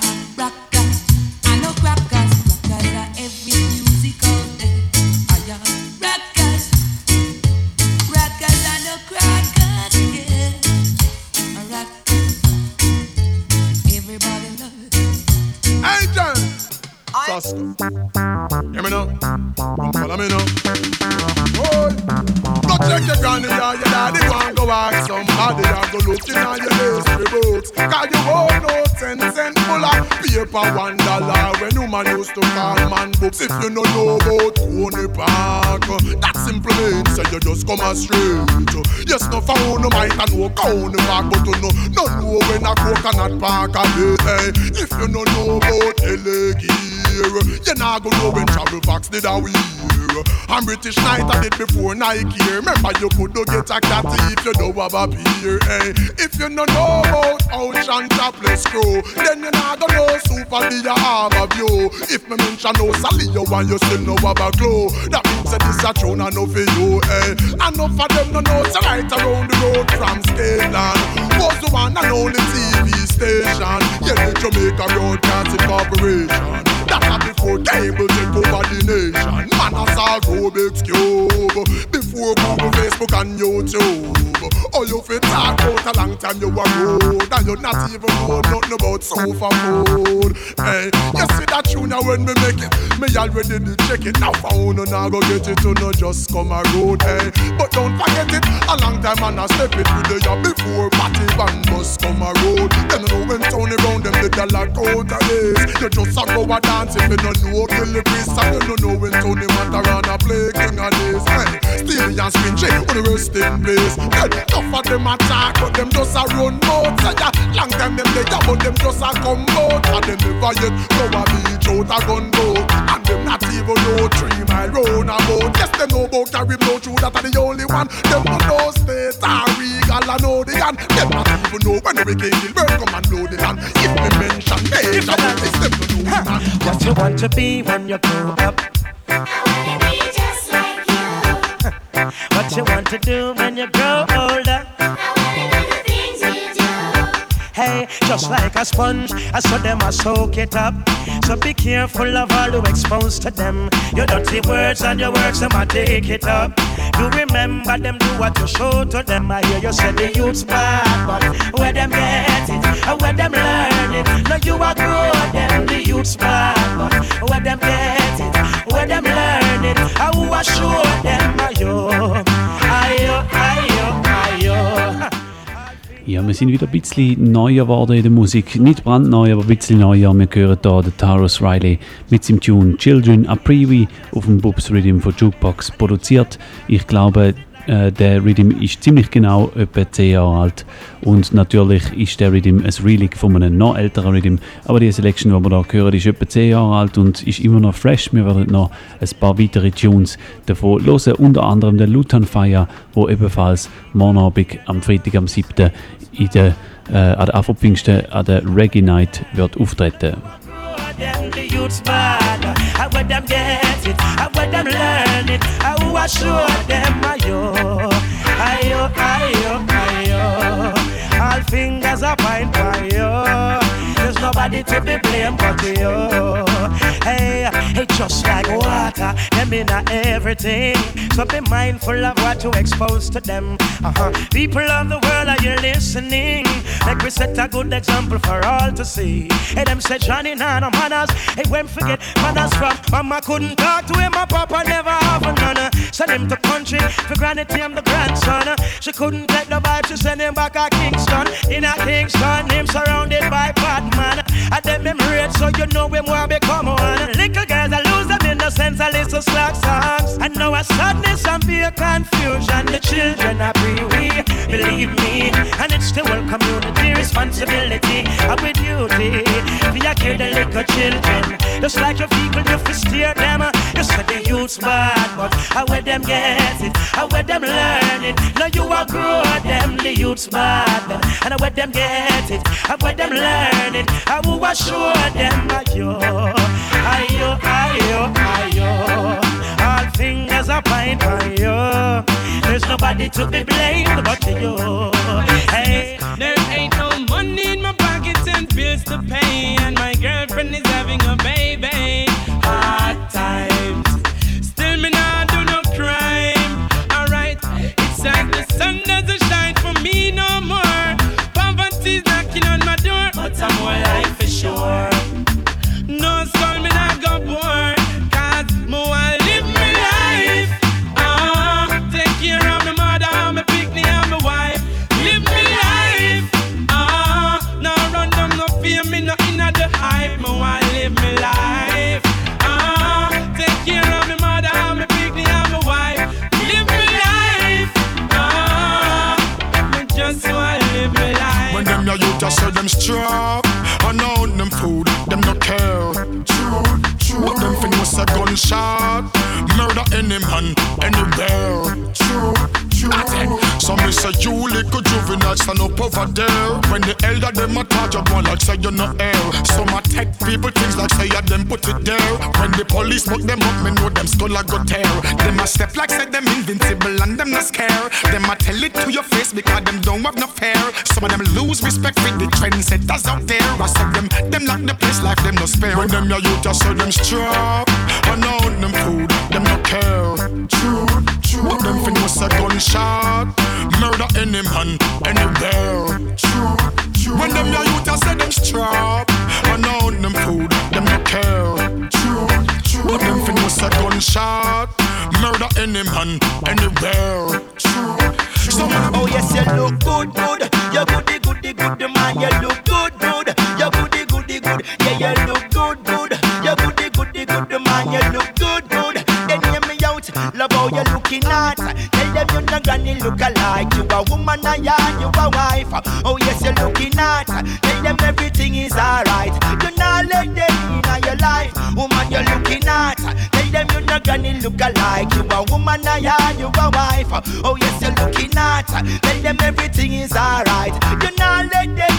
or in your history books. Cause you won't know ten cent full of paper one dollar when woman used to call man books. If you don't know about Coney Park, that simple means say you just come straight. Yes, no phone, no might and no Coney Park, but you know, no know when a coconut park a. Hey, if you don't know about LA gear, you not go know when travel box did a wear. I'm British night I did before Nike. Remember you could do get a cat if you don't have a beer. Hey, if you don't know about ocean topless crew, then you not go know super the have a view. If me mention no Sally, you want you still know have a glow. That means that this a throne and no for you. Hey, enough of them no know it's right around the road from Scaland. Was the one and only TV station. Yeah, the Jamaica Broadcasting Corporation. That's a before cable take over the nation. Man, I saw Rubik's Cube before Google, Facebook, and YouTube. Oh, you fit talk about a long time you were road, and you not even know nothing about sofa food. Hey, you see that tune when me make it, me already did check it. Now found and I go get it to no just come a road. Hey, but don't forget it. A long time and I step it with the year before party band must come a road. Then you know when Tony Brown them a lock out of. You just a go a dance if you don't know kill the priest, and you don't know when Tony Montarana play king of this. Hey, Steely and Spin J, on the rest in place. Hey, tough of them attack, but them just a run out. Say ya, long time them they but them just a come out. And them never yet know a beach out a gun boat. And them not even know three mile round about. Yes, them know about carry blow through that are the only one. Them no know state or regal and know the gun. Them not even know when the King Gilbert come and blow the land. If me mention major, it's them no know the What you want to be when you grow up? I wanna be just like you. What you want to do when you grow older? Hey, just like a sponge, I saw them I soak it up. So be careful of all you expose to them. Your dirty words and your words, them I take it up. You remember them, do what you show to them. I hear you say the youth's bad, but where them get it, and where them learn it. No, you are good, them the youth's bad, but where them get it, where them learn it. I I show them, ayo, ayo, ayo, ayo. Ja, wir sind wieder ein bisschen neuer geworden in der Musik. Nicht brandneu, aber ein bisschen neuer. Wir hören hier den Taros Riley mit seinem Tune Children a Preview auf dem Bubs Rhythm von Jukebox produziert. Ich glaube, äh, der Rhythm ist ziemlich genau etwa 10 Jahre alt. Und natürlich ist der Rhythm ein Relic von einem noch älteren Rhythm. Aber die Selection, die wir hier hören, ist etwa 10 Jahre alt und ist immer noch fresh. Wir werden noch ein paar weitere Tunes davon hören. Unter anderem der Luton Fire, wo ebenfalls morgen Abend am Freitag am 7. In der, äh, an der Afro-Pfingsten an der Reggae Night wird auftreten. I where them ayo, ayo, ayo, ayo. All fingers are point for you. Nobody to be blamed but you. Hey, hey, just like water, them in everything. So be mindful of what you expose to them. Uh-huh. People of the world, are you listening? Like we set a good example for all to see. Hey, them say Johnny Nana manners. Hey, when forget manners from Mama couldn't talk to him, my Papa never have none. Send him to country for granted, him the grandson. She couldn't take the vibe, she send him back to Kingston. In a Kingston, him surrounded by bad man. I them them rich, so you know we more become one. Little girls, I lose them innocence, I listen slack songs. I know a sadness and fear, confusion. The children are we believe me, and it's the whole community responsibility. With duty, we are care the little children. Just like your people, you fi steer them. You said the youth's bad, but I where them get it, I where them learn it. Now you are grow them, the youth's bad, and I where them get it, I where them learn it. I will assure them, ayo, ayo, ayo, ayo. All fingers are for you. There's nobody to be blamed but you. Hey, there ain't no money in my pockets and bills to pay, and my girlfriend is having a baby. Hard times, still me not do no crime. Alright, it's like the sun doesn't shine for me no more. Poverty's knocking on my door, but I'm more life for sure. No soul me not go poor, youth just say them strong And own them food, them no care. True, true But them fin was a gunshot. Murder any man, anywhere. True, true So me say you little juvenile stand up over there. When the elder them a talk you one like say you no air Some a take people things like say ya them put it there. When the police put them up me know them skull a go tear. Them a step like say them invincible and them not scare. Them a tell it to your face because them don't have no fear. Some of them lose respect with the trendsetters out there. I said them, them lock the place like them no spare. When them your youth just say them strap And own them food, them no care. True, true But them fin was a gunshot Murder any man, anywhere True, true When them your youth just say them strap And own them food, them no care True, true But them fin was a gunshot Murder any man, anywhere True, So, oh yes, you look good, good. You goody, goody, good, man. You look good, good. You goody, goody, good. Yeah, you look good, good. You goody, goody, good, man. You look you looking at. Tell them you not granny look alike. You a woman, and you a wife. Oh yes, you looking at. Tell them everything is alright. You not let them in your life. Woman, you looking at. Tell them you not granny look alike. You a woman, and you a wife. Oh yes, you looking at. Tell them everything is alright. You not let them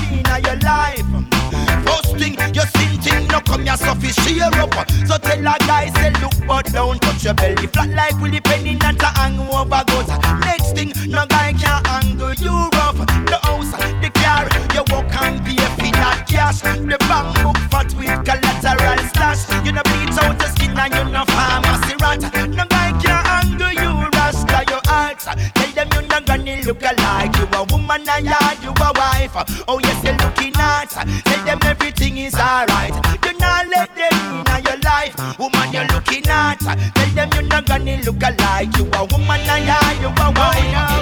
thing, no come your stuff sheer up. So tell a guy, say look but don't touch your belly. Flat like Willie Penny, not to hang over goes. Next thing, no guy can angle you rough. The house, the car, you walk and pay for that cash. The bank book fat with collateral stash. You no bleach out the skin and you no pharmacy rat. No guy can angle you, rasta your heart. Tell them you no granny look alike. You a woman and yeah, you a wife. Oh yes, you're looking at. Tell them everything is alright. Woman, you're looking at. Tell them you're not gonna look alike. You a woman and yeah, you a wife.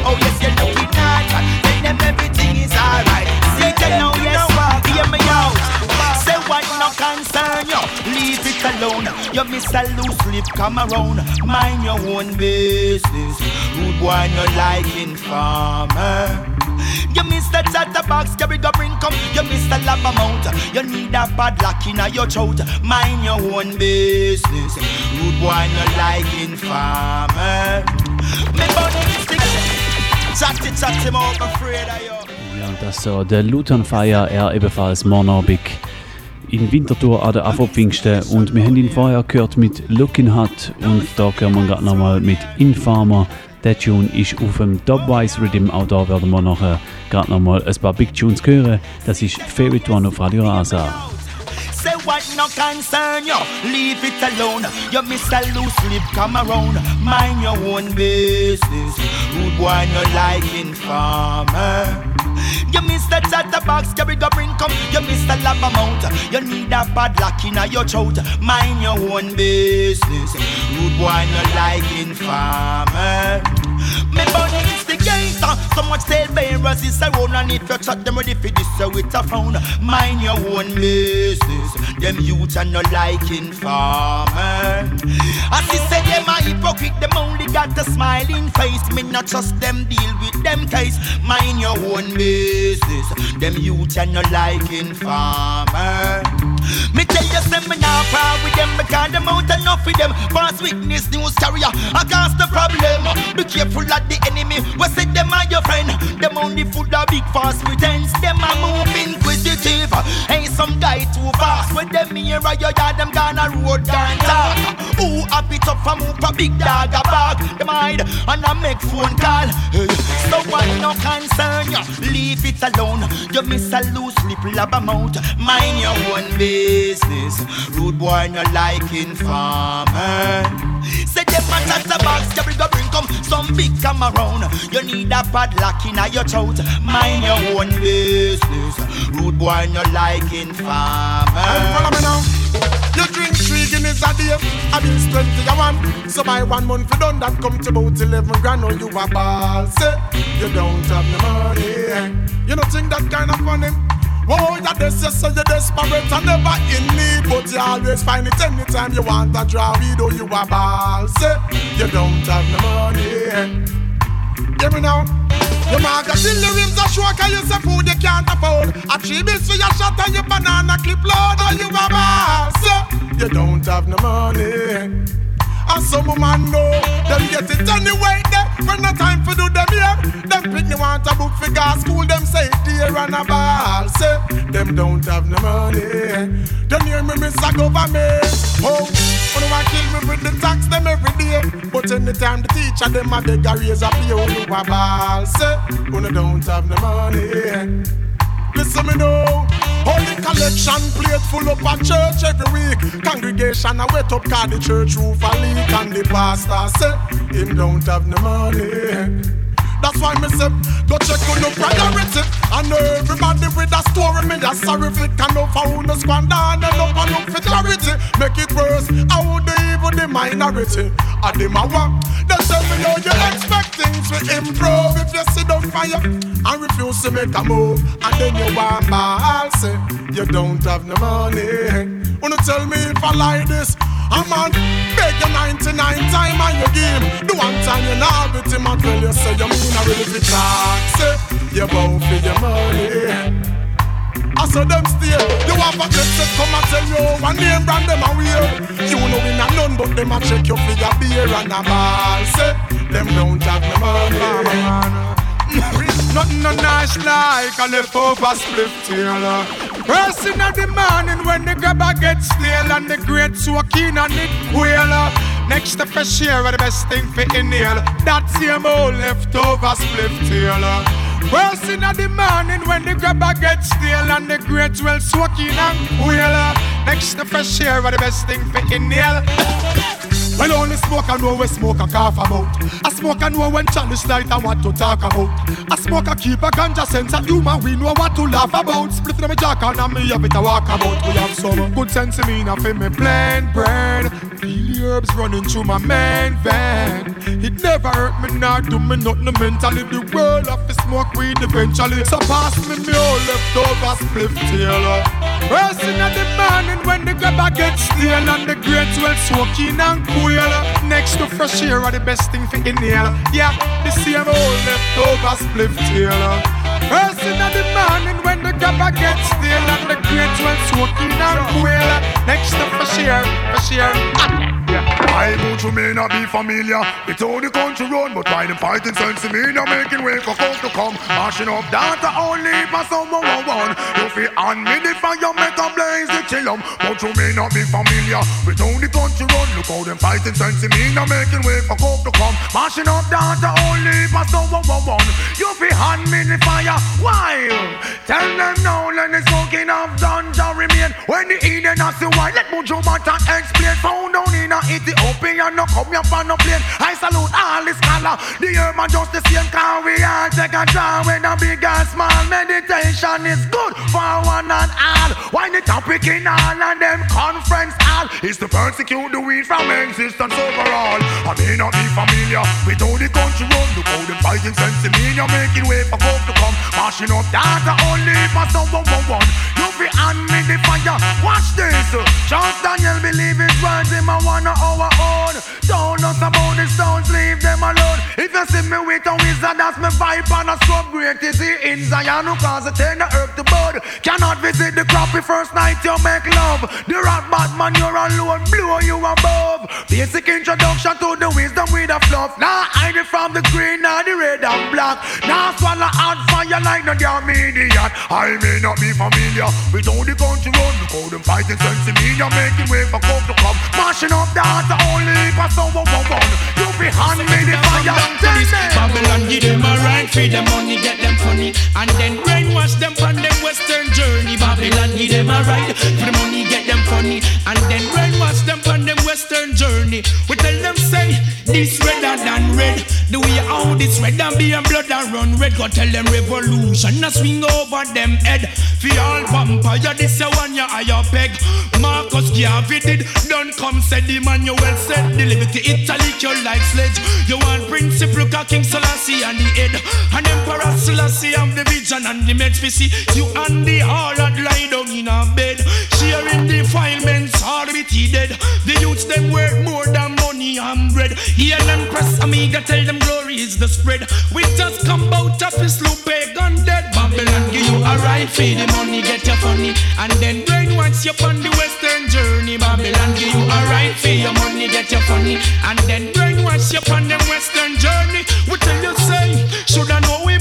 You miss a loose lip, come around. Mind your own business. Rude boy, no like informer. You miss the chatterbox, carry go bring come. You miss the love amount. You need a bad luck in your throat. Mind your own business. Rude boy, no like informer. Me bunny stick. Chatty chatty, I'm afraid of you. Ja, das so der Luton Fire, er ebenfalls Monobig in Winterthur an der Afro-Pfingsten. Und wir haben ihn vorher gehört mit Looking Hot und da hören wir gerade nochmal mit Infarmer. Der Tune ist auf dem Dubwise Rhythm, auch da werden wir nachher gerade nochmal ein paar Big Tunes hören. Das ist Favorite One auf Radio Rasa. Say what no concern you, leave it alone. You miss a loose lip, come around. Mind your own business. Rude boy, no like informer. You the chatterbox, carry go bring come. You miss the love amount. You need a bad luck in your throat. Mind your own business. Rude boy, no like informer. Me burning instigator, so much tale bearer Cause it's a round and if you chat them ready for this so it's a phone Mind your own business Them youth are not liking farmer As he said them a hypocrite Them only got a smiling face Me not trust them deal with them case Mind your own business Them youth are not liking farmer Me tell you say me not proud with them Because them out enough with them. False witness news carrier uh, I cause the problem. Be careful of the enemy We say them are your friend. Them only full of big false pretense Them a move inquisitive. Ain't some guy too fast When them here a your yard Them gonna road gone talk Who happy tough for move a big dog a bark? Them hide and I make phone call. Hey. So why no concern ya. Leave it alone. You miss a loose lip lab mouth. Mind your own business Rude boy no liking farmer. Say them a chat a box You bring bring come some big come around You need a padlock in your throat. Mind your own business. Rude boy no liking farmer. Follow me now. You drink three Guinness a day, I mean twenty a one. So by one month you done that come to about eleven grand. Oh, you a ball, say eh? you don't have no money. Eh? You don't think that kind of funny? Oh, you're this, you say you're desperate and never in need, but you always find it anytime you want a draw. Oh, you a ball, you don't have no money. Hear me now. Your till the rims are short Cause you say food you can't afford A three bills for your shot and your banana clip load And you a boss You don't have no money and some woman know them get it anyway. There When no time for do them here Them pick me want a book for gas. School Them say dear and a ball. Say them don't have no money. Don't hear me miss a government. Oh, wanna want kill me with the tax them every day. But anytime the teacher them a beg a raise a pay Oh, you a ball. Say, wanna don't have no money Listen me know Holy collection plate full up a church every week. Congregation a wet up cause the church roof a leak and the pastor say him don't have no money. That's why me say go check on the priority And everybody with a story me sorry fi can no for who no squander and up and up for Make it worse, how the evil the minority. Ah, and them a walk, they tell me how you expect things to improve If you sit on fire and refuse to make a move. And then you want ball say eh? you don't have no money Wanna tell me if I like this I'm on beg you 99 time on your game. The one time you not with him, I tell you say you mean I really fit talk. Say you bow for your money. I saw them stay. You have a jet set come and tell you one name brand them a wear. You know we not none but them a check you for your beer and a ball. Say them don't have no money. Nothing no nice like a leftover split tail. First in the morning when the grabber gets stale and the great soaking and it quail. Next to fresh air are the best thing for inhale. That same old leftover split tail. First in the morning when the grabber gets stale and the great well soaking and quail. Next to fresh air are the best thing for inhale. Well, only smoke I know we smoke a cough about. I smoke I know when chalice light and what to talk about. I smoke a keep a ganja sense and human we know what to laugh about. Split in my jack and me have it a walk about. We have some good sense in me for me plain brain. Feel herbs running through my main vein. It never hurt me, not do me nothing mentally. The world of the smoke weed eventually. So pass me me all leftover spliff tail. First in the morning when the grabber gets stale and the great well soaking and cool. Next to fresh air are the best thing for inhale. Yeah, the same old leftover spliff tail. First in the morning when the grabber gets stale and the great well soaking and cool. Next to fresh air, fresh air. I move to may not be familiar with how the country run, but why them fighting sense me not making way for folk to come. Mashing up data only for someone who one. You feel on me the fire, make a blaze the chillum. But you may not be familiar with how the country run. Look how them fighting sense me not making way for folk to come. Mashing up data only for someone who one. You feel on me the fire, why? Tell them now, let the smoking of ganja remain. When the Eden has the white, let Mojo Mata explain. Found down in a Ethiopia, no come here for no plane. I salute all the scholar. The human just the same car we all take a draw when a big and small. Meditation is good for one and all. Why the topic in all and them conference all is to persecute the weed from existence overall. I may not be familiar with how the country run. Look how them fighting sense in me, making way for folk to come. Mashing up data only for someone one. You fi hand me the fire. Watch this. Charles Daniel believe his words him a one of our own. Don't us about the stones, leave them alone. If you see me with a wizard, that's my vibe and a scrub great is he in Zion who cause it turn the earth to bud. Cannot visit the crappy first night you make love. The rat Batman you're alone, blow you above. Basic introduction to the wisdom with a fluff. Now hide it from the green, now the red and black. Now swallow hot fire like no damn idiot. I may not be familiar with all the country run. How them fighting sense media making way for coke to come. Mashing up the heart only for someone one. You be hand me the fire. Tell me. Babylon give them a right for the money, get them funny, and then brainwash them on them western journey. Babylon give them a right for the money, get them funny, and then brainwash them on them western journey. We tell them say this redder than red. The way how this red and be and blood and run red. Go tell them revolution a swing over them head. For all vampire, this a one ya higher peg. Marcus Garvey did done come said the man you well said. Deliver to Italy, you like sledge. You want principle, King Selassie and the head. And Emperor Selassie have the vision and the meds see you and the all that lie down in a bed. Sharing defilements, all with dead. The youths them work more than money and bread. Heal and press amiga, tell them glory is the spread. We just come out of this loop, pagan dead. Babylon give you a for the money, get your funny. And then brainwash you on the western journey. Babylon give you a for your money, get your funny. And then brainwash you on the western journey. We tell you say, should I know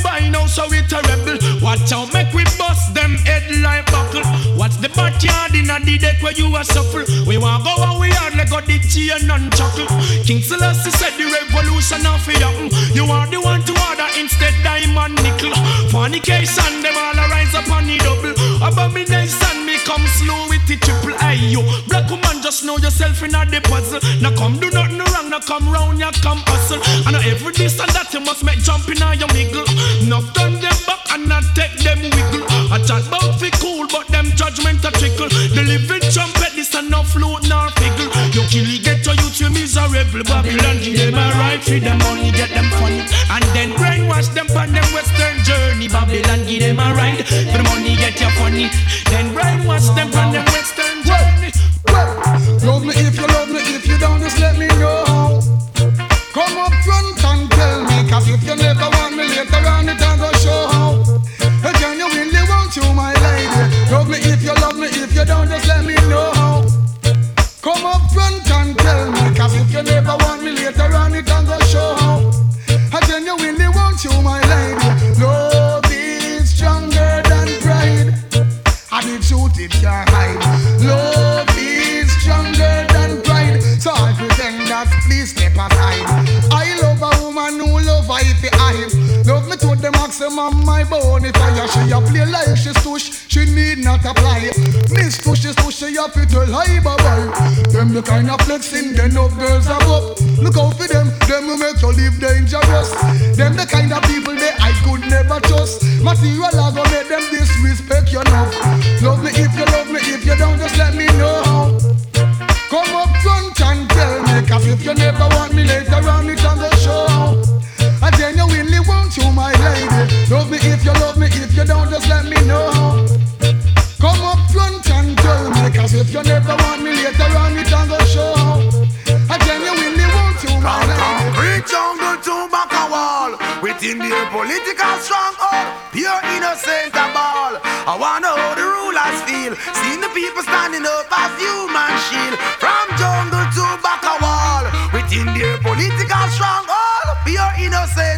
so we terrible. Watch out, make we bust them head like buckle. What's the backyard in a the deck where you are suffer? We want go where we are, let go the chain and chuckle. King Selassie said the revolution of happen. You are the one to order instead diamond nickel. Fornication, them all rise up on the double. Abomination, come slow with the triple. Aye, you black woman, just know yourself in a the puzzle. Now come do nothing wrong, now come round, ya come hustle. And every this and that you must make jump in your wiggle. Enough turn them back and not take them wiggle. I chat about fi cool, but them judgment a trickle. The living trumpet, this and no flute nor figgle. You kill, get your youth, you miserable. Babylon, give them a right for them money, get them funny. And then brainwash them on them western journey. Babylon, give them a ride. for the money, get you funny. Then brainwash them on them western journey. Love me if you love me, if you don't, just let me know how. Come up front and tell me, cause if you never want me later on, it ain't gonna show how. I genuinely want you, my lady. Love me if you love me, if you don't, just let me know how. Come up maximum, my bone if I she a play like she stush, she need not apply. Miss tush is tush, she a fit to lie bye bye. Them the kind of flexing, then no girls are up. Look out for them, them will make you live dangerous. Them the kind of people that I could never trust. Material are gonna make them disrespect you enough. Love me if you love me, if you don't, just let me know. Come up front and tell me, cause if you never want me later you, my lady. Love me if you love me, if you don't, just let me know. Come up front and tell me, cause if you never want me later on, it on the show. I genuinely want you, my lady. Jungle to wall Within their political stronghold Pure innocent a ball I wanna how the rulers feel Seeing the people standing up as human shield From jungle to wall Within their political stronghold Pure innocent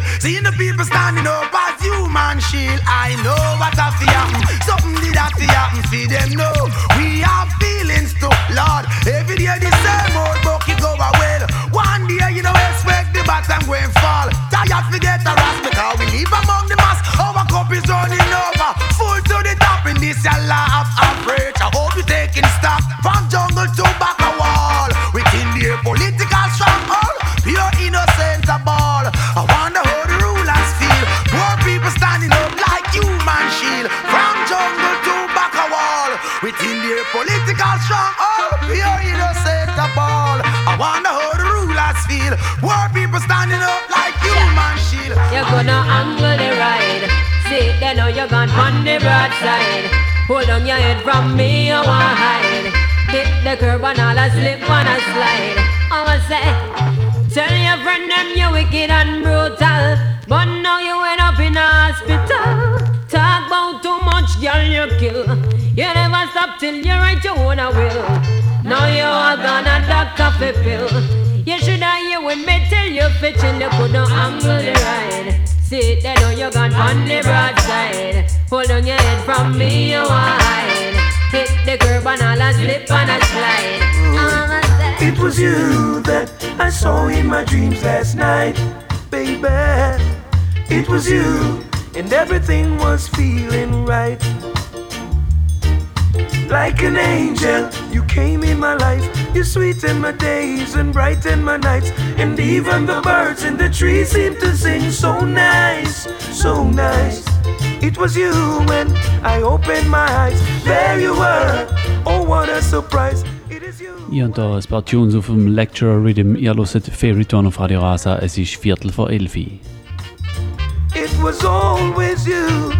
feel Seeing the people standing up as human shield I know what a fi happen Something did have to happen See them know We have feelings too Lord. Every day the same old bucket go well One day you know expect the bottom going fall. Tired forget the rest because we live among the mass. Our cup is running over. Full to the top in this your law You're gonna angle the ride. See, they know you're gone on the broadside. Hold on your head from me, you want hide. Hit the curb and all a slip and a slide. I'ma say, tell your friend them you're wicked and brutal. But now you end up in a hospital. Talk about too much, girl, you kill. You never stop till you write your own a will. Now you are gonna doctor for pill. You should have you with me till you fit chill. You couldn't angle the ride. See, they know you gone on the broadside. Hold on your head from me, you wide. Hit the curb and all a slip and a slide. It was you that I saw in my dreams last night, baby. It was you, and everything was feeling right. Like an angel, you came in my life. You sweeten my days and brighten my nights. And even the birds in the trees seem to sing so nice, so nice. It was you when I opened my eyes. There you were. Oh, what a surprise. Ich habe hier ein paar Tunes auf dem Lecturer Rhythm. Ihr hört Favorite One auf Radio Rasa. Es ist Viertel vor elf. It was always you,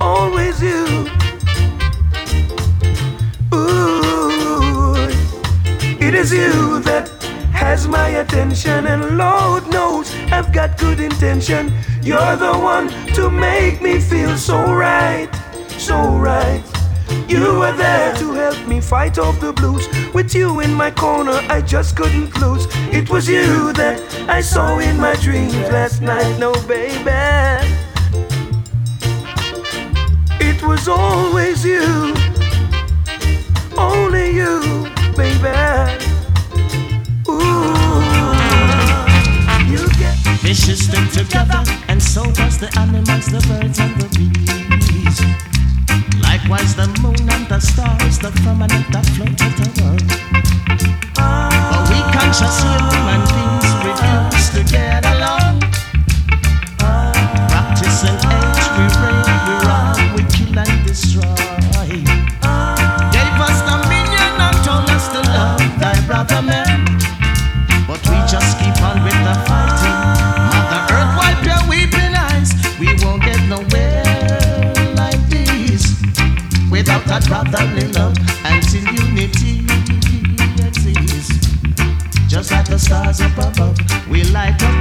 always you. Is you that has my attention, and Lord knows I've got good intention. You're the one to make me feel so right, so right. You were there to help me fight off the blues. With you in my corner, I just couldn't lose. It was you that I saw in my dreams last night. No, baby. It was always you, only you, baby. Fishes stick together, and so was the animals, the birds, and the bees. Likewise, the moon and the stars, the firmament that floated above. But we to get along. We rape, we rob, we kill and destroy. Gave us and told us to love thy brother man. Just keep on with the fighting. Mother Earth, wipe your weeping eyes. We won't get nowhere like this without that brotherly love until unity exists. Just like the stars up above, we light up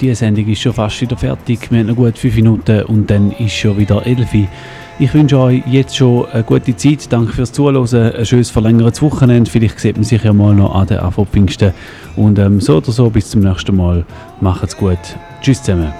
Die Sendung ist schon fast wieder fertig. Wir haben noch gut 5 Minuten und dann ist schon wieder 11 Ich wünsche euch jetzt schon eine gute Zeit. Danke fürs Zuhören. Ein schönes verlängertes Wochenende. Vielleicht sieht man sich ja mal noch an den Anfang Pfingsten. Und ähm, so oder so, bis zum nächsten Mal. Macht's gut. Tschüss zusammen.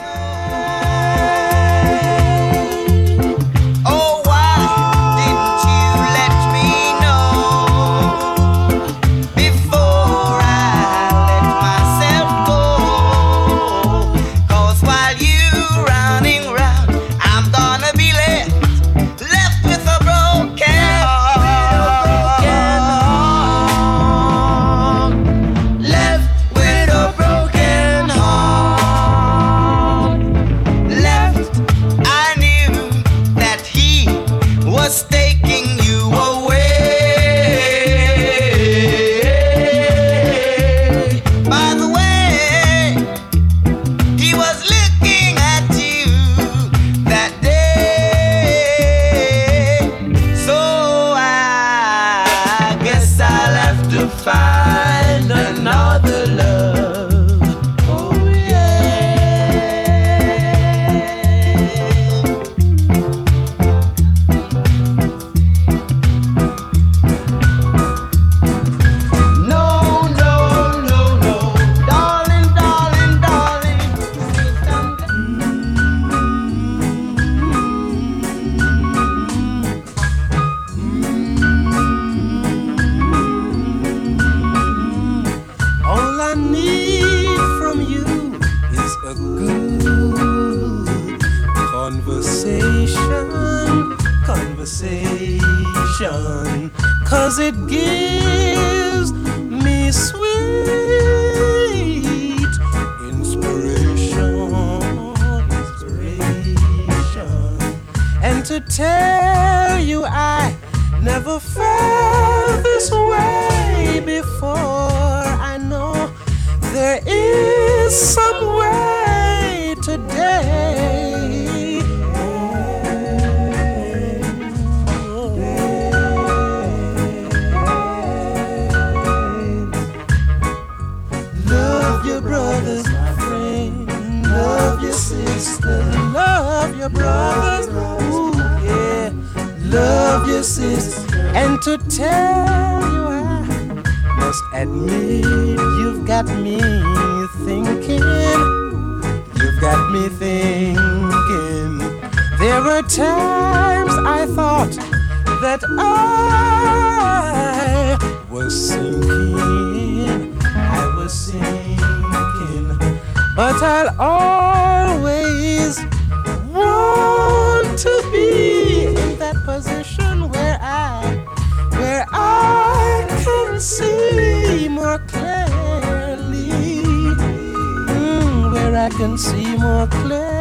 cause it gives me sweet inspiration. inspiration. And to tell you, I never felt this way before. I know there is some way today. Love your sister. Love your brothers, Ooh, yeah. Love your sister. And to tell you I must admit you've got me thinking. You've got me thinking. There were times I thought that I was sinking. I was sinking but I'll always want to be in that position where I, where I can see more clearly, mm, where I can see more clearly.